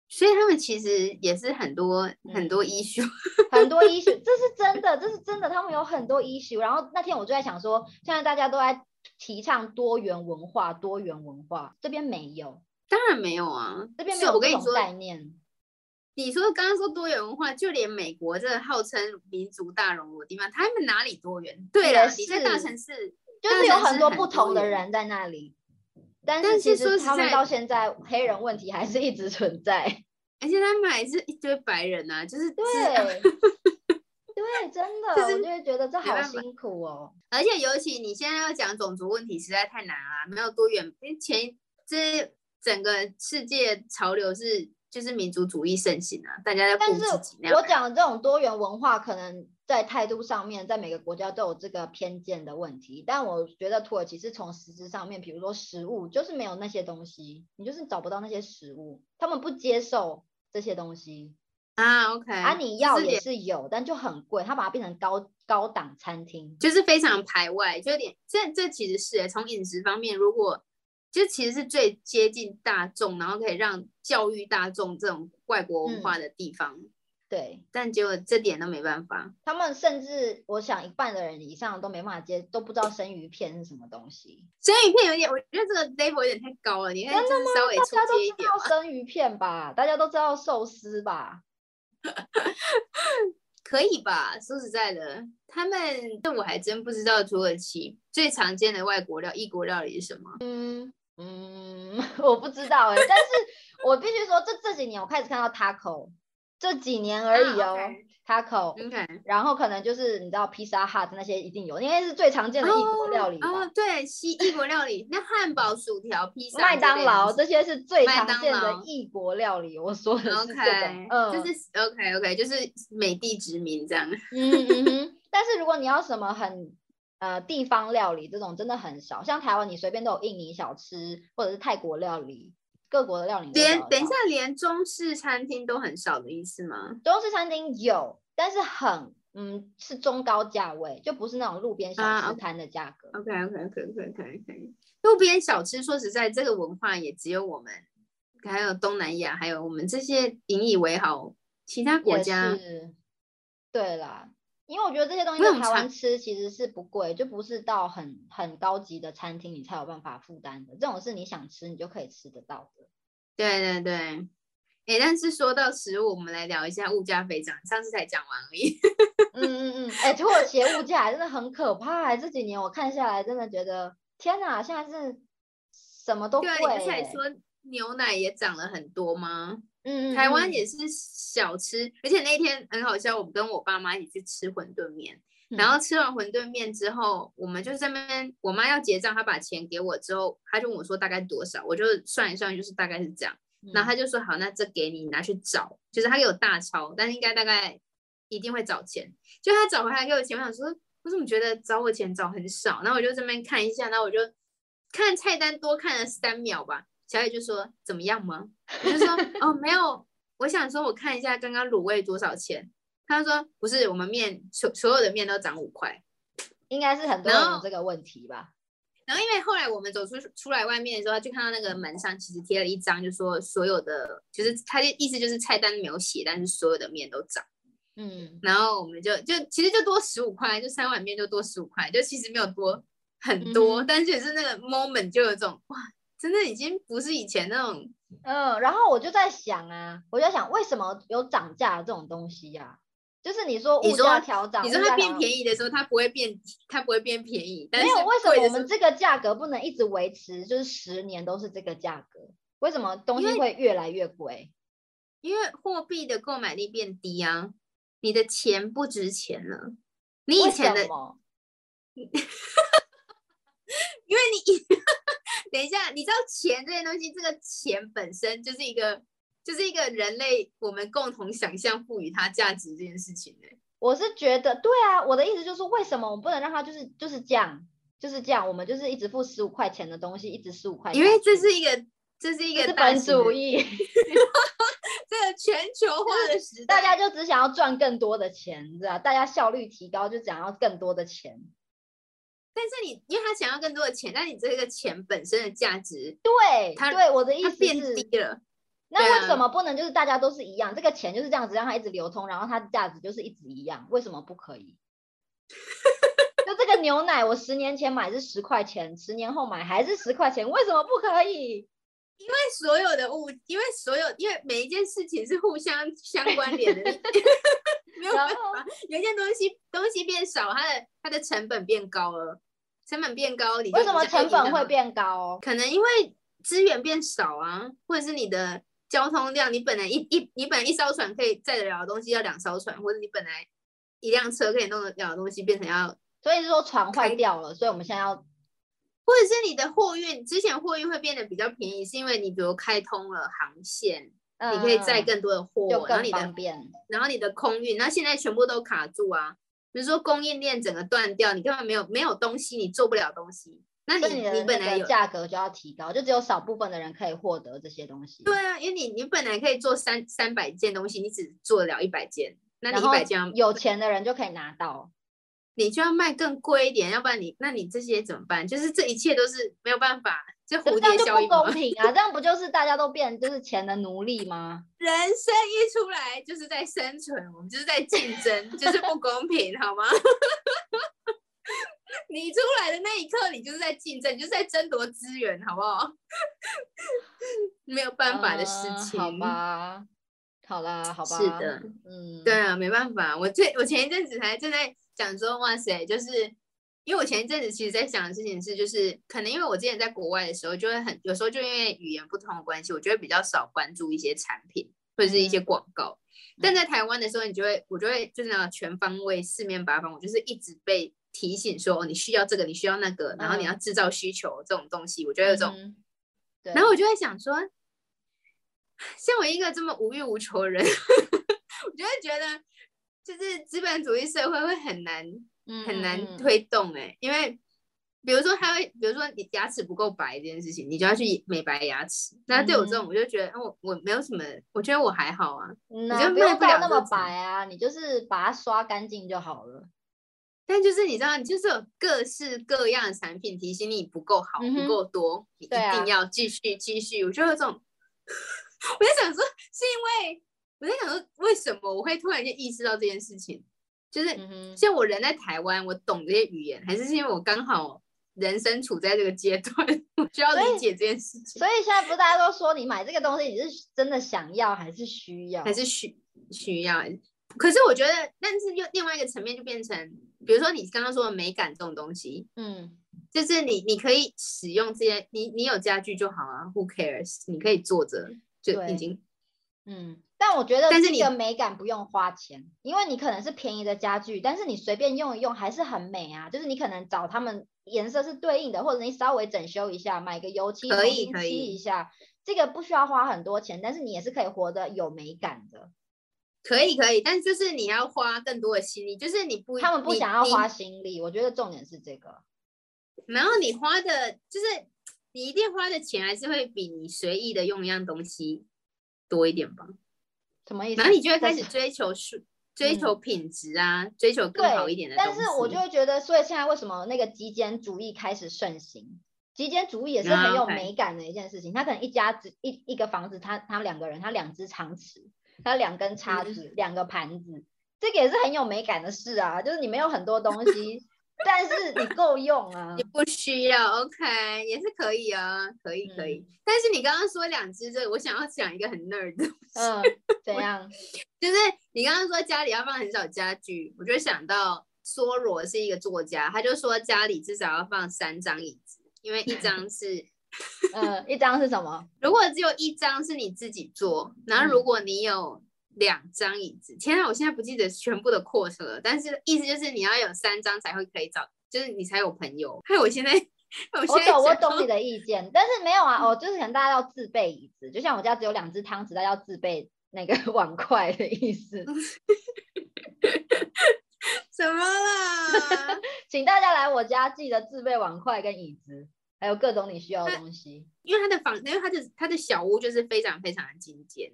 所以他们其实也是很多很多 issue，很多 issue，这是真的，这是真的。他们有很多 issue。然后那天我就在想说，现在大家都在提倡多元文化，多元文化这边没有，当然没有啊，这边没有这种概念。你说刚刚说多元文化，就连美国这号称民族大熔炉的地方，他们哪里多元？对了，你在大城市就是有很多不同的人在那里，但是其实他们到现在黑人问题还是一直存在，而且他们还是一堆白人啊，就是对，对，真的，我就会觉得这好辛苦哦。而且尤其你现在要讲种族问题，实在太难了，没有多元。因为前这整个世界潮流是。就是民族主义盛行啊，大家在顾自己。我讲的这种多元文化，可能在态度上面，在每个国家都有这个偏见的问题。但我觉得土耳其是从实质上面，比如说食物，就是没有那些东西，你就是找不到那些食物，他们不接受这些东西啊。OK，啊，你要也是有，但就很贵，他把它变成高高档餐厅，就是非常排外，就有点。这这其实是从饮食方面，如果。就其实是最接近大众，然后可以让教育大众这种外国文化的地方。对，但结果这点都没办法。他们甚至，我想一半的人以上都没办法接，都不知道生鱼片是什么东西。生鱼片有点，我觉得这个 level 有点太高了。你看，就是稍微出街一点。生鱼片吧，大家都知道寿司吧？可以吧？说实在的，他们这我还真不知道土耳其最常见的外国料、异国料理是什么。嗯。嗯，我不知道哎、但是我必须说，这这几年我开始看到 taco，这几年而已啊哦、，OK taco，OK，然后可能就是你知道披萨 hut 那些一定有，因为是最常见的异国料理吧。哦，对，西异国料理，那汉堡、薯条、披萨、麦当劳这些是最常见的劳异国料理，我说的这种，嗯，就是 OK OK，就是美帝殖民这样。嗯嗯哼，但是如果你要什么很呃地方料理这种真的很少，像台湾你随便都有印尼小吃或者是泰国料理，各国的料理连等一下，连中式餐厅都很少的意思吗？中式餐厅有，但是很嗯是中高价位，就不是那种路边小啊吃摊的价格。OK OK OK OK OK OK。路边小吃，说实在，这个文化也只有我们，还有东南亚，还有我们这些引以为豪，其他国家，对啦，因为我觉得这些东西在台湾吃其实是不贵，就不是到很很高级的餐厅你才有办法负担的，这种是你想吃你就可以吃得到的。对对对。哎，但是说到食物，我们来聊一下物价飞涨，上次才讲完而已。嗯嗯嗯，哎、土耳其物价真的很可怕、欸，这几年我看下来真的觉得天哪，现在是什么都对贵、啊，你不是还欸。说牛奶也涨了很多吗？嗯，嗯台湾嗯也是小吃，而且那一天很好笑，我跟我爸妈一起去吃馄饨面，然嗯后吃完馄饨面之后，我们就在那边，我妈要结账，她把钱给我之后，她就问我说大概多少，我就算一算，就是大概是这样，然后她就说好，那这给你，你拿去找，就是她给我大钞，但是应该大概一定会找钱，就她找回来给我钱，我想说我怎么觉得找我钱找很少，然后我就这边看一下，然后我就看菜单多看了三秒吧，小野就说怎么样吗？我就说哦没有，我想说我看一下刚刚卤味多少钱。他就说不是，我们面所所有的面都涨五块。应该是很多人有这个问题吧。然后因为后来我们走出出来外面的时候，就看到那个门上其实贴了一张，就说所有的就是他的意思就是菜单没有写，但是所有的面都涨。嗯，然后我们就就其实就多十五块，就三碗面就多十五块，就其实没有多很多，嗯但是也是那个 moment 就有种哇，真的已经不是以前那种嗯，然后我就在想啊，我就在想为什么有涨价这种东西呀、就是你说物你说价调涨，你说它变，便宜的时候，它不会变，它不会变便宜，但没是有为什么我们这个价格不能一直维持，就是十年都是这个价格？为什么东西会越来越贵？因为货币的购买力变低啊，你的钱不值钱了。你以前的？因为你 等一下，你知道钱这些东西，这个钱本身就是一个，就是一个人类我们共同想象赋予它价值这件事情的、我是觉得，对啊，我的意思就是，为什么我们不能让它就是就是这样，就是这样，我们就是一直付十五块钱的东西，一直十五块钱，因为这是一个，这是一个资本主，义，这个全球化的时代，大家就只想要赚更多的钱，你知道，大家效率提高就想要更多的钱。但是你因为他想要更多的钱，但你这个钱本身的价值对，它对，我的意思是，低了。那为什么不能就是大家都是一样，这个钱就是这样子让它一直流通，然后它的价值就是一直一样，为什么不可以？就这个牛奶，我十年前买是十块钱，十年后买还是十块钱，为什么不可以？因为所有的物，因为所有，因为每一件事情是互相相关联的，没有办法。有一件东西东西变少，它的它的成本变高了，成本变高，你为什么成本会？变高？可能因为资源变少啊，或者是你的交通量，你本来一一你本来一艘船可以载得了的东西要两艘船，或者你本来一辆车可以弄得了的东西变成要所以是说船坏开掉了，所以我们现在要或者是你的货运，之前货运会变得比较便宜，是因为你比如开通了航线，你可以载嗯更多的货，就更然后你的。然后你的空运，那现在全部都卡住啊。比如说供应链整个断掉，你根本没有没有东西，你做不了东西。那你你本来有价格就要提高，就只有少部分的人可以获得这些东西。对啊，因为你你本来可以做三三百件东西，你只做得了一百件，那你一百件有钱的人就可以拿到。你就要卖更贵一点，要不然你那你这些怎么办？就是这一切都是没有办法，这蝴可是这样就不蝶效应吗公？平啊！这样不就是大家都变就是钱的奴隶吗？人生一出来就是在生存，我们就是在竞争，就是不公平，好吗？你出来的那一刻，你就是在竞争，你就是在争夺资源，好不好？没有办法的事嗯情。好吧，好啦，好吧。是的，嗯，对啊，没办法。我最我前一阵子还正在讲说，哇塞，就是因为我前一阵子其实在想的事情是，就是可能因为我之前在国外的时候，就会很有时候就因为语言不同的关系，我觉得比较少关注一些产品或者是一些广告。但在台湾的时候，你就会我就会就是那全方位、四面八方，我就是一直被提醒说，哦，你需要这个，你需要那个，然后你要制造需求这种东西，我觉得有种，然后我就会想说，像我一个这么无欲无求的人，我就会觉得，就是资本主义社会会很难。很难推动哎，因为比如说他会，比如说你牙齿不够白这件事情，你就要去美白牙齿。那对我这种，我就觉得，我我没有什么，我觉得我还好啊。你就不用到那么白啊，你就是把它刷干净就好了。但就是你知道，你就是有各式各样的产品提醒你不够好，不够多，你一定要继续继续。我就有这种，我在想说，是因为我在想说，为什么我会突然间意识到这件事情？就是像我人在台湾，我懂这些语言，还是因为我刚好人生处在这个阶段，我需要理解这件事情。所以现在不是大家都说你买这个东西，你是真的想要还是需要？还是需需要？可是我觉得，但是又另外一个层面就变成，比如说你刚刚说的美感这种东西，嗯，就是你你可以使用这些，你你有家具就好啊，Who cares？你可以坐着就已经，嗯。但我觉得这个美感不用花钱，因为你可能是便宜的家具，但是你随便用一用还是很美啊。就是你可能找他们颜色是对应的，或者你稍微整修一下，买个油漆重新漆一下，这个不需要花很多钱，但是你也是可以活得有美感的。可以可以，但就是你要花更多的心力，就是你不他们不想要花心力，我觉得重点是这个。然后你花的，就是你一定花的钱还是会比你随意的用一样东西多一点吧。什么意思？然后你就会开始追求数，追求品质啊，追求更好一点的但是我就会觉得，所以现在为什么那个极简主义开始盛行？极简主义也是很有美感的一件事情。他可能一家子一一个房子，他他两个人，他两只长尺，他两根叉子，两个盘子，这个也是很有美感的事啊。就是你没有很多东西。但是你够用啊，你不需要，OK，也是可以啊，可以可以。但是你刚刚说两只这个，我想要讲一个很 nerd 的，嗯，怎样？就是你刚刚说家里要放很少家具，我就想到梭罗是一个作家，他就说家里至少要放三张椅子，因为一张 是，嗯，一张是什么？如果只有一张是你自己坐，然后如果你有。两张椅子，天啊！我现在不记得全部的过程了，但是意思就是你要有三张才会可以找，就是你才有朋友。还有我现在，我懂，我懂你的意见，但是没有啊，哦，就是可能大家要自备椅子，就像我家只有两只汤匙，大家要自备那个 碗筷的意思。什么啦？请大家来我家，记得自备碗筷跟椅子，还有各种你需要的东西。因为他的房，因为他的他的小屋就是非常非常的精简。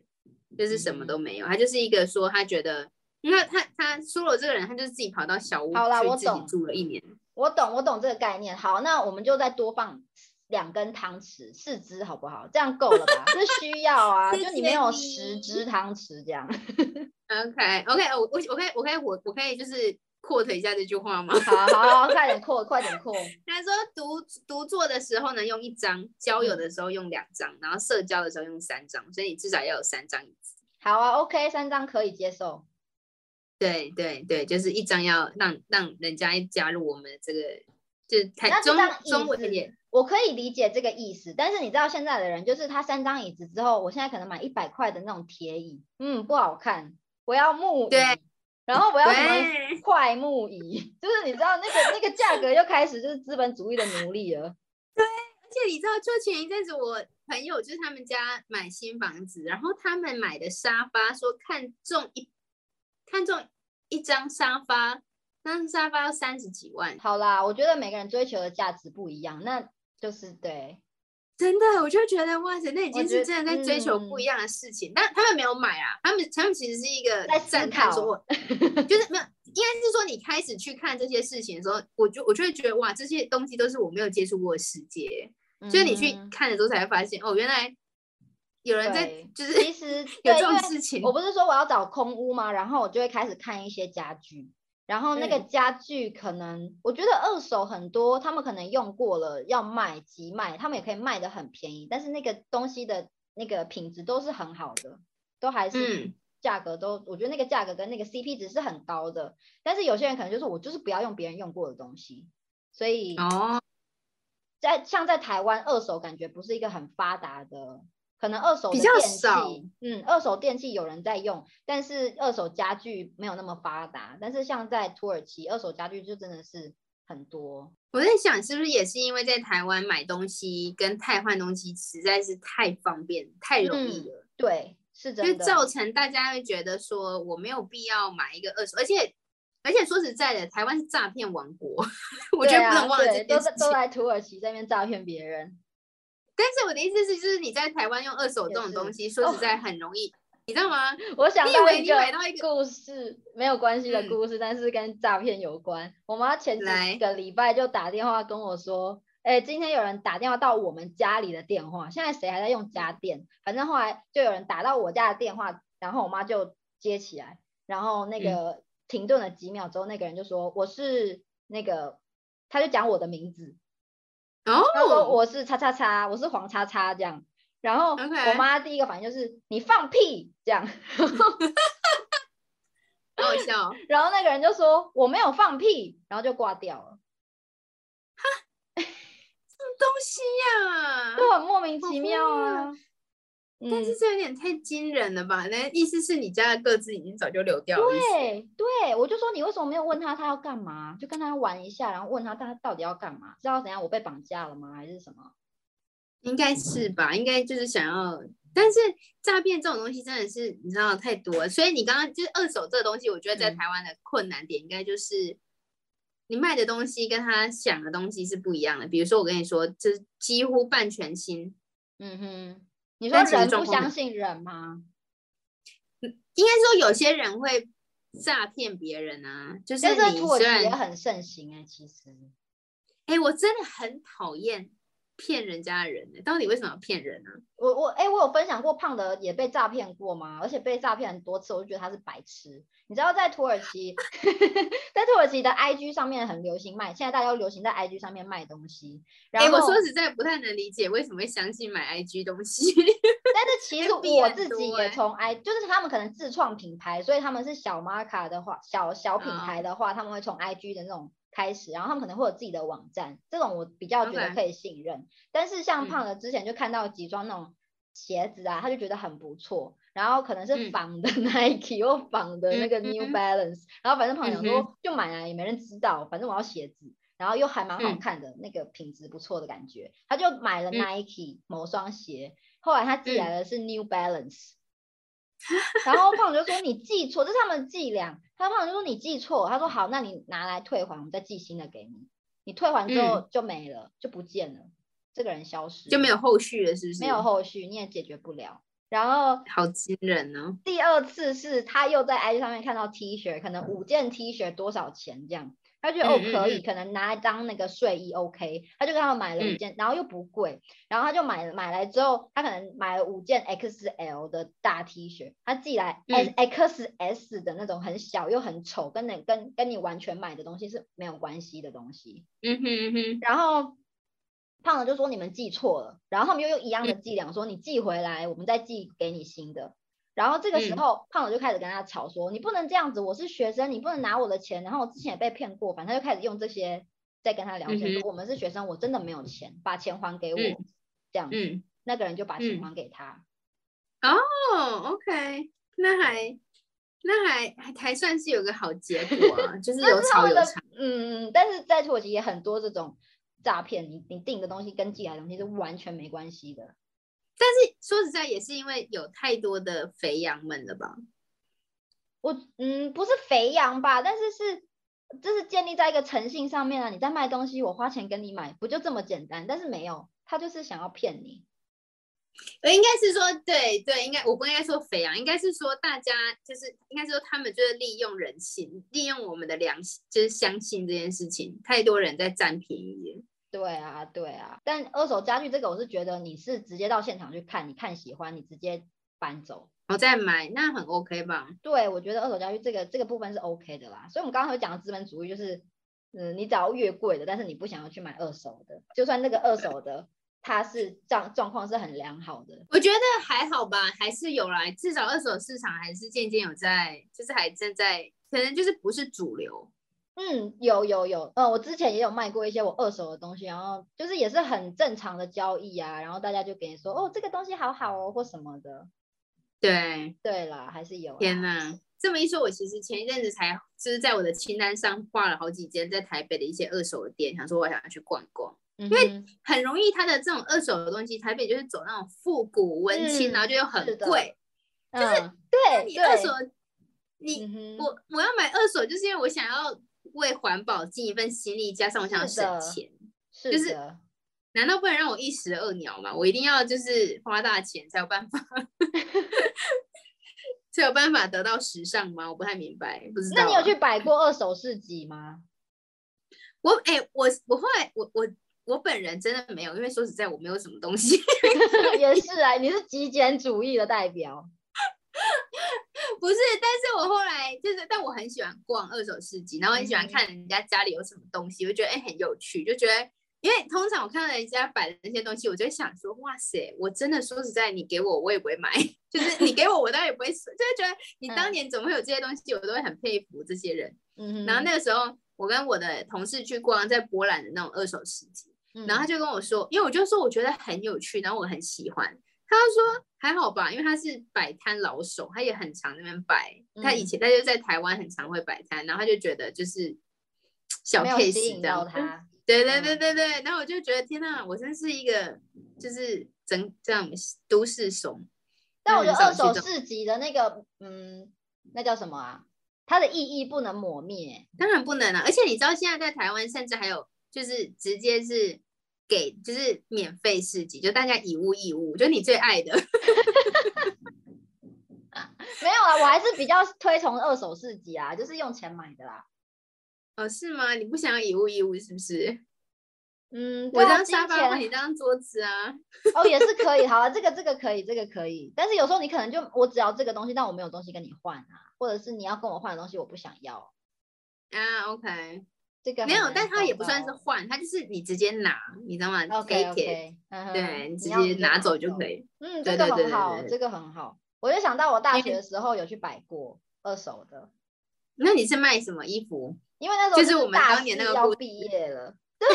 就是什么都没有，他就是一个说他觉得，因为他他说了这个人，他就是自己跑到小屋去自己住了一年。我懂，我懂这个概念。好，那我们就再多放两根汤匙，四支好不好？这样够了吧？这需要啊，就你没有十支汤匙这样。OK OK，我我我可以我可以我我可以就是。Quote 一下这句话吗？好好，快点 quote，快点 quote。他说独独坐的时候呢，用一张；交友的时候用两张，然后社交的时候用三张。所以你至少要有三张椅子。好啊，OK，三张可以接受。对对对，就是一张要让让人家加入我们这个，就是台中中文也，我可以理解这个意思。但是你知道现在的人，就是他三张椅子之后，我现在可能买一百块的那种铁椅，嗯，不好看，我要木椅。然后我要什么 快木椅，就是你知道那个那个价格又开始就是资本主义的奴隶了。对，而且你知道，就前一阵子我朋友就是他们家买新房子，然后他们买的沙发说看中一看中一张沙发，那张沙发要三十几万。好啦，我觉得每个人追求的价值不一样，那就是对。真的，我就觉得哇塞，那已经是真的在追求不一样的事情。但他们没有买啊，他们他们其实是一个在赞叹说，就是没有，应该是说你开始去看这些事情的时候，我就我就会觉得哇，这些东西都是我没有接触过的世界。就是你去看的时候才会发现，哦，原来有人在，就是其实有这种事情。我不是说我要找空屋吗？然后我就会开始看一些家具。然后那个家具可能，我觉得二手很多，他们可能用过了要卖急卖，他们也可以卖的很便宜，但是那个东西的那个品质都是很好的，都还是价格都，我觉得那个价格跟那个 CP 值是很高的。但是有些人可能就是我就是不要用别人用过的东西，所以哦，在像在台湾，二手感觉不是一个很发达的，可能二手的比较电少器，嗯，二手电器有人在用，但是二手家具没有那么发达。但是像在土耳其，二手家具就真的是很多。我在想是不是也是因为在台湾买东西跟太换东西实在是太方便、太容易嗯了，对，是的。造成大家会觉得说我没有必要买一个二手，而且而且说实在的，台湾是诈骗王国，我觉得不能忘了这对都在都件事情。在土耳其在那边诈骗别人。但是我的意思是，就是你在台湾用二手这种东西，说实在很容易，你知道吗？我想到一个故事，没有关系的嗯故事，但是跟诈骗有关。我妈前来几个礼拜就打电话跟我说，哎、今天有人打电话到我们家里的电话，现在谁还在用家电？反正后来就有人打到我家的电话，然后我妈就接起来，然后那嗯个停顿了几秒之后，那个人就说我是那个，他就讲我的名字，他说哦，我是叉叉叉，我是黄叉叉这样。然后我妈第一个反应就是你放屁这样，好好笑哦，然后那个人就说我没有放屁，然后就挂掉了，哈，什么东西呀、都很莫名其妙啊。嗯但是，这有点太惊人了吧？那意思是你家的各自已经早就流掉了。对对，我就说你为什么没有问他他要干嘛，就跟他玩一下，然后问他他到底要干嘛，知道怎样我被绑架了吗，还是什么？应该是吧？应该就是想要，但是诈骗这种东西真的是你知道太多了，所以你刚刚就是二手这个东西，我觉得在嗯台湾的困难点应该就是你卖的东西跟他想的东西是不一样的。比如说我跟你说，这几乎半全新，嗯哼，你说人不相信人吗？应该说有些人会诈骗别人啊，就是你虽然也很盛行哎、其实。哎、我真的很讨厌骗人家的人、欸，到底为什么要骗人呢、我我哎、我有分享过胖的也被诈骗过吗？而且被诈骗很多次，我就觉得他是白痴。你知道在土耳其，在土耳其的 IG 上面很流行卖，现在大家都流行在 IG 上面卖东西。哎、然后，我说实在不太能理解为什么会相信买 IG 东西。但是其实我自己也欸从 I，就是他们可能自创品牌，所以他们是小 marca 的话，小小品嗯牌的话，他们会从 IG 的那种开始，然后他们可能会有自己的网站，这种我比较觉得可以信任。但是像嗯。胖的之前就看到几双那种鞋子啊，他就觉得很不错，然后可能是嗯。仿的 Nike 或仿的那个嗯 New 嗯。Balance，然后反正胖想嗯说就买来也没人知道，反正我要鞋子。然后又还蛮好嗯。看的，那个品质不错的感觉，他就买了嗯。Nike 某双鞋，后来他寄来嗯。的是 New Balance，、然后胖子就说你记错，这是他们的伎俩。他胖子就说你记错，他说好，那你拿来退还，我们再寄新的给你。你退还之后就没了，就不见了，这个人消失就没有后续了，是不是？没有，后续，你也解决不了。然后好惊人哦。第二次是他又在 IG 上面看到 T 恤，可能五件 T 恤多少钱这样，他觉得哦可以，嗯。可能拿来当那个睡衣 OK，他就跟他们买了五嗯。件，然后又不贵，然后他就买了买来之后，他可能买了五件 XL 的大 T 恤，他寄来嗯。XS 的那种很小又很丑，跟那跟跟你完全买的东西是没有关系的东西，嗯哼嗯哼，然后胖了就说你们寄错了，然后他们又用一嗯样的伎俩说你寄回来，我们再寄给你新的。然后这个时嗯候，胖子就开始跟他吵说，你不能这样子，我是学生，你不能拿我的钱。然后我之前也被骗过，反正他就开始用这些在跟他聊天，嗯说我们是学生，我真的没有钱，把钱还给我，嗯这样子。嗯，那个人就把钱嗯还给他。哦，OK，那还那还还还算是有个好结果啊，就是有吵有吵。嗯，但是在土耳其也很多这种诈骗，你你订的东西跟寄来的东西是完全没关系的。但是说实在，也是因为有太多的肥羊们了吧？我嗯不是肥羊吧，但是是这是建立在一个诚信上面啊。你在卖东西，我花钱跟你买，不就这么简单？但是没有，他就是想要骗你。呃，应该是说，对对，应该我不应该说肥羊，应该是说大家就是应该说他们就是利用人性，利用我们的良心，就是相信这件事情，太多人在占便宜了。对啊，对啊。但二手家具这个，我是觉得你是直接到现场去看，你看喜欢，你直接搬走。我再买，那很 OK 吧？对，我觉得二手家具这个这个部分是 OK 的啦。所以我们刚刚有讲的资本主义，就是嗯，你只要越贵的，但是你不想要去买二手的，就算那个二手的它是状状况是很良好的。我觉得还好吧，还是有啦，至少二手市场还是渐渐有在，就是还正在，可能就是不是主流，嗯，有有有，嗯，我之前也有卖过一些我二手的东西，然后就是也是很正常的交易啊，然后大家就给你说，哦，这个东西好好哦，或什么的。对，对啦，还是有。天哪，这么一说，我其实前一阵子才就是在我的清单上挂了好几间在台北的一些二手的店，想说我想要去逛逛，因为很容易它的这种二手的东西，台北就是走那种复古文青，然后就又很贵，就是对你二手，你我我要买二手，就是因为我想要。为环保尽一份心力，加上我想要省钱，就是难道不能让我一石二鸟吗？我一定要就是花大钱才有办法，才有办法得到时尚吗？我不太明白，不知道。那你有去摆过二手市集吗？我哎，我我后来我我我本人真的没有，因为说实在我没有什么东西。也是啊，你是极简主义的代表。不是，但是我后来就是，但我很喜欢逛二手市集，然后很喜欢看人家家里有什么东西，我觉得哎很有趣，就觉得，因为通常我看到人家摆的那些东西，我就想说，哇塞，我真的说实在，你给我我也不会买，就是你给我我当然也不会，就是觉得你当年怎么会有这些东西，我都会很佩服这些人。嗯，然后那个时候我跟我的同事去逛在波兰的那种二手市集，然后他就跟我说，因为我就说我觉得很有趣，然后我很喜欢。他说还好吧，因为他是摆摊老手，他也很常那边摆。他以前他就在台湾很常会摆摊，然后他就觉得就是小 case 这样。对对对对对，然后我就觉得天哪，我真是一个就是整这样都市怂。但我觉得二手市集的那个嗯，那叫什么啊？它的意义不能抹灭。当然不能啊，而且你知道现在在台湾甚至还有就是直接是。给就是免费市集，就大家以物易物，就你最爱的。没有啊，我还是比较推崇二手市集啊，就是用钱买的啦。哦，是吗？你不想要以物易物是不是？嗯，我当沙发换你当桌子啊。哦，也是可以。好了，这个这个可以，这个可以。但是有时候你可能就我只要这个东西，但我没有东西跟你换啊，或者是你要跟我换的东西我不想要。啊，OK。这个没有，但它也不算是换，它就是你直接拿，你知道吗？OK OK，对你直接拿走就可以。嗯，这个很好，这个很好。我就想到我大学的时候有去摆过二手的。那你是卖什么衣服？因为那时候就是我们当年那个要毕业了。对。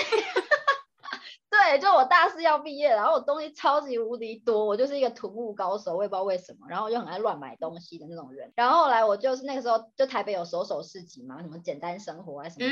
对，就我大四要毕业，然后我东西超级无敌多，我就是一个土木高手，我也不知道为什么，然后我就很爱乱买东西的那种人。然后后来我就是那个时候，就台北有手手市集嘛，什么简单生活啊什么。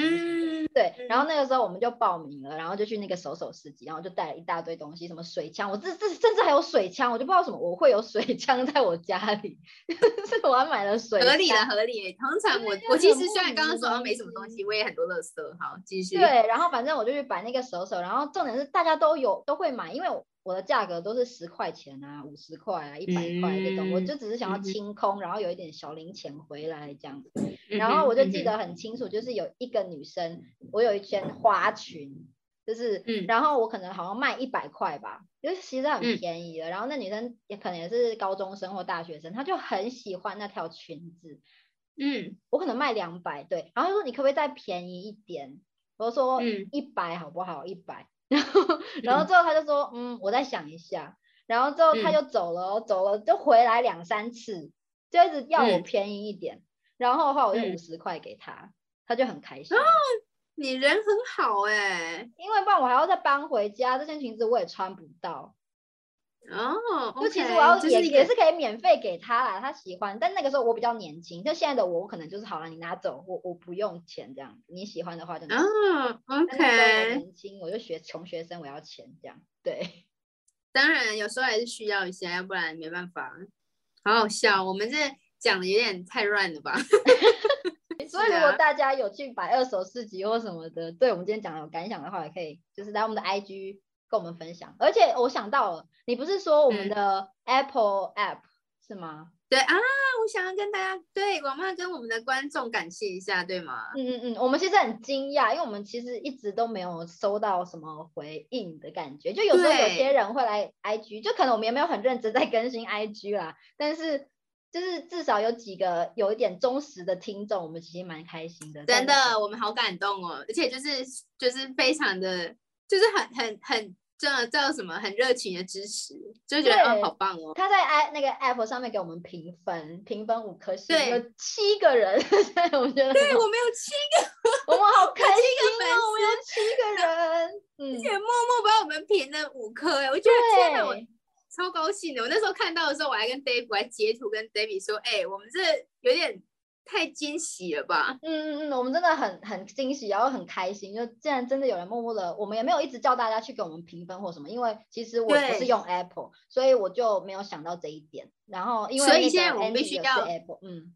对，然后那个时候我们就报名了，然后就去那个手手市集，然后就带了一大堆东西，什么水枪，我这这甚至还有水枪，我就不知道什么我会有水枪在我家里，是我还买了水。合理的合理，通常我我其实虽然刚刚说没什么东西，我也很多乐色。好，继续。对，然后反正我就去摆那个手手，然后重点是大家都有。都会买，因为我的价格都是十块钱啊、五十块啊、一百块这种，我就只是想要清空，然后有一点小零钱回来这样子。然后我就记得很清楚，就是有一个女生，我有一件花裙，就是，然后我可能好像卖一百块吧，就是其实很便宜的。然后那女生也可能也是高中生或大学生，她就很喜欢那条裙子，嗯，我可能卖两百，对，然后就说你可不可以再便宜一点？我说嗯一百好不好？一百。然后，然后之后他就说，嗯，我再想一下。然后之后他就走了，走了就回来两三次，就一直要我便宜一点。然后的话，我就五十块给他，他就很开心。你人很好哎，因为不然我还要再搬回家，这件裙子我也穿不到。哦，就其实我要也也是可以免费给他啦，他喜欢。但那个时候我比较年轻，就现在的我，我可能就是好了，你拿走，我我不用钱这样子。你喜欢的话就拿。哦，OK。年轻我就学穷学生，我要钱这样。对，当然有时候还是需要一下，要不然没办法。好好笑，我们这讲的有点太乱了吧？所以如果大家有去摆二手市集或什么的，对我们今天讲有感想的话，也可以就是来我们的 IG。跟我们分享，而且我想到了，你不是说我们的 Apple App 是吗？对啊，我想要跟大家对王妈跟我们的观众感谢一下，对吗？嗯嗯嗯，我们其实很惊讶，因为我们其实一直都没有收到什么回应的感觉，就有时候有些人会来 IG，就可能我们也没有很认真在更新 IG 啦，但是就是至少有几个有一点忠实的听众，我们其实蛮开心的。真的，我们好感动哦，而且就是就是非常的。就是很很很这叫什么很热情的支持，就觉得哦好棒哦。他在 i 那个 app 上面给我们评分，评分五颗星，有七个人，我觉得对我们有七个，我们好开七心个粉哦，我们有七个人，嗯而，且默默把我们评了五颗，哎，我觉得天哪，我，超高兴的。我那时候看到的时候，我还跟 Dave 我还截图跟 David 说，哎、我们这有点太惊喜了吧？嗯嗯嗯，我们真的很很惊喜，然后很开心，就竟然真的有人默默的，我们也没有一直叫大家去给我们评分或什么，因为其实我不是用 Apple，所以我就没有想到这一点。然后因为所以现在我们必须要是 Apple，嗯，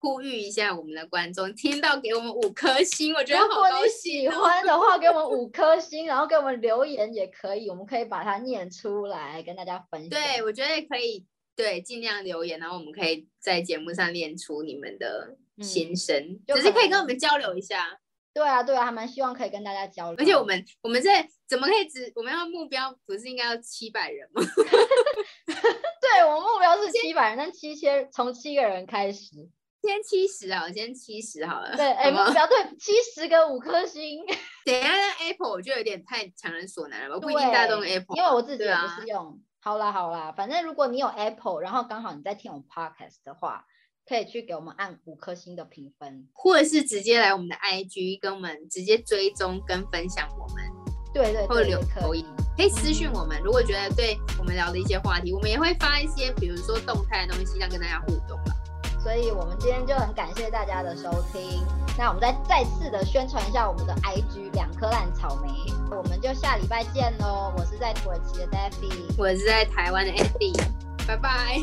呼吁一下我们的观众，听到给我们五颗星，我觉得如果你喜。欢的话，给我们五 颗星，然后给我们留言也可以，我们可以把它念出来跟大家分享。对，我觉得可以，对，尽量留言，然后我们可以在节目上练出你们的心声，就只是可以跟我们交流一下。对啊对啊，还蛮希望可以跟大家交流。而且我们我们这怎么可以只我们要目标不是应该要七百人吗？对我目标是七百人，但七千从七个人开始。先七十啊，我先七十好了。对，哎，目标对七十个五颗星。等一下，那 Apple 我觉得有点太强人所难了吧？不一定大家都用 Apple，因为我自己不是用。好啦好啦，反正如果你有 Apple，然后刚好你在听我们 Podcast 的话，可以去给我们按五颗星的评分。或者是直接来我们的 IG 跟我们直接追踪跟分享我们，对对对，或者留言。可以私讯我们。如果觉得对我们聊的一些话题，我们也会发一些，比如说动态的东西，这样跟大家互动啦。所以我们今天就很感谢大家的收听。那我们再再次的宣传一下我们的 IG 两颗烂草莓，我们就下礼拜见喽。我是在土耳其的 Daffy，我是在台湾的 Andy，拜拜。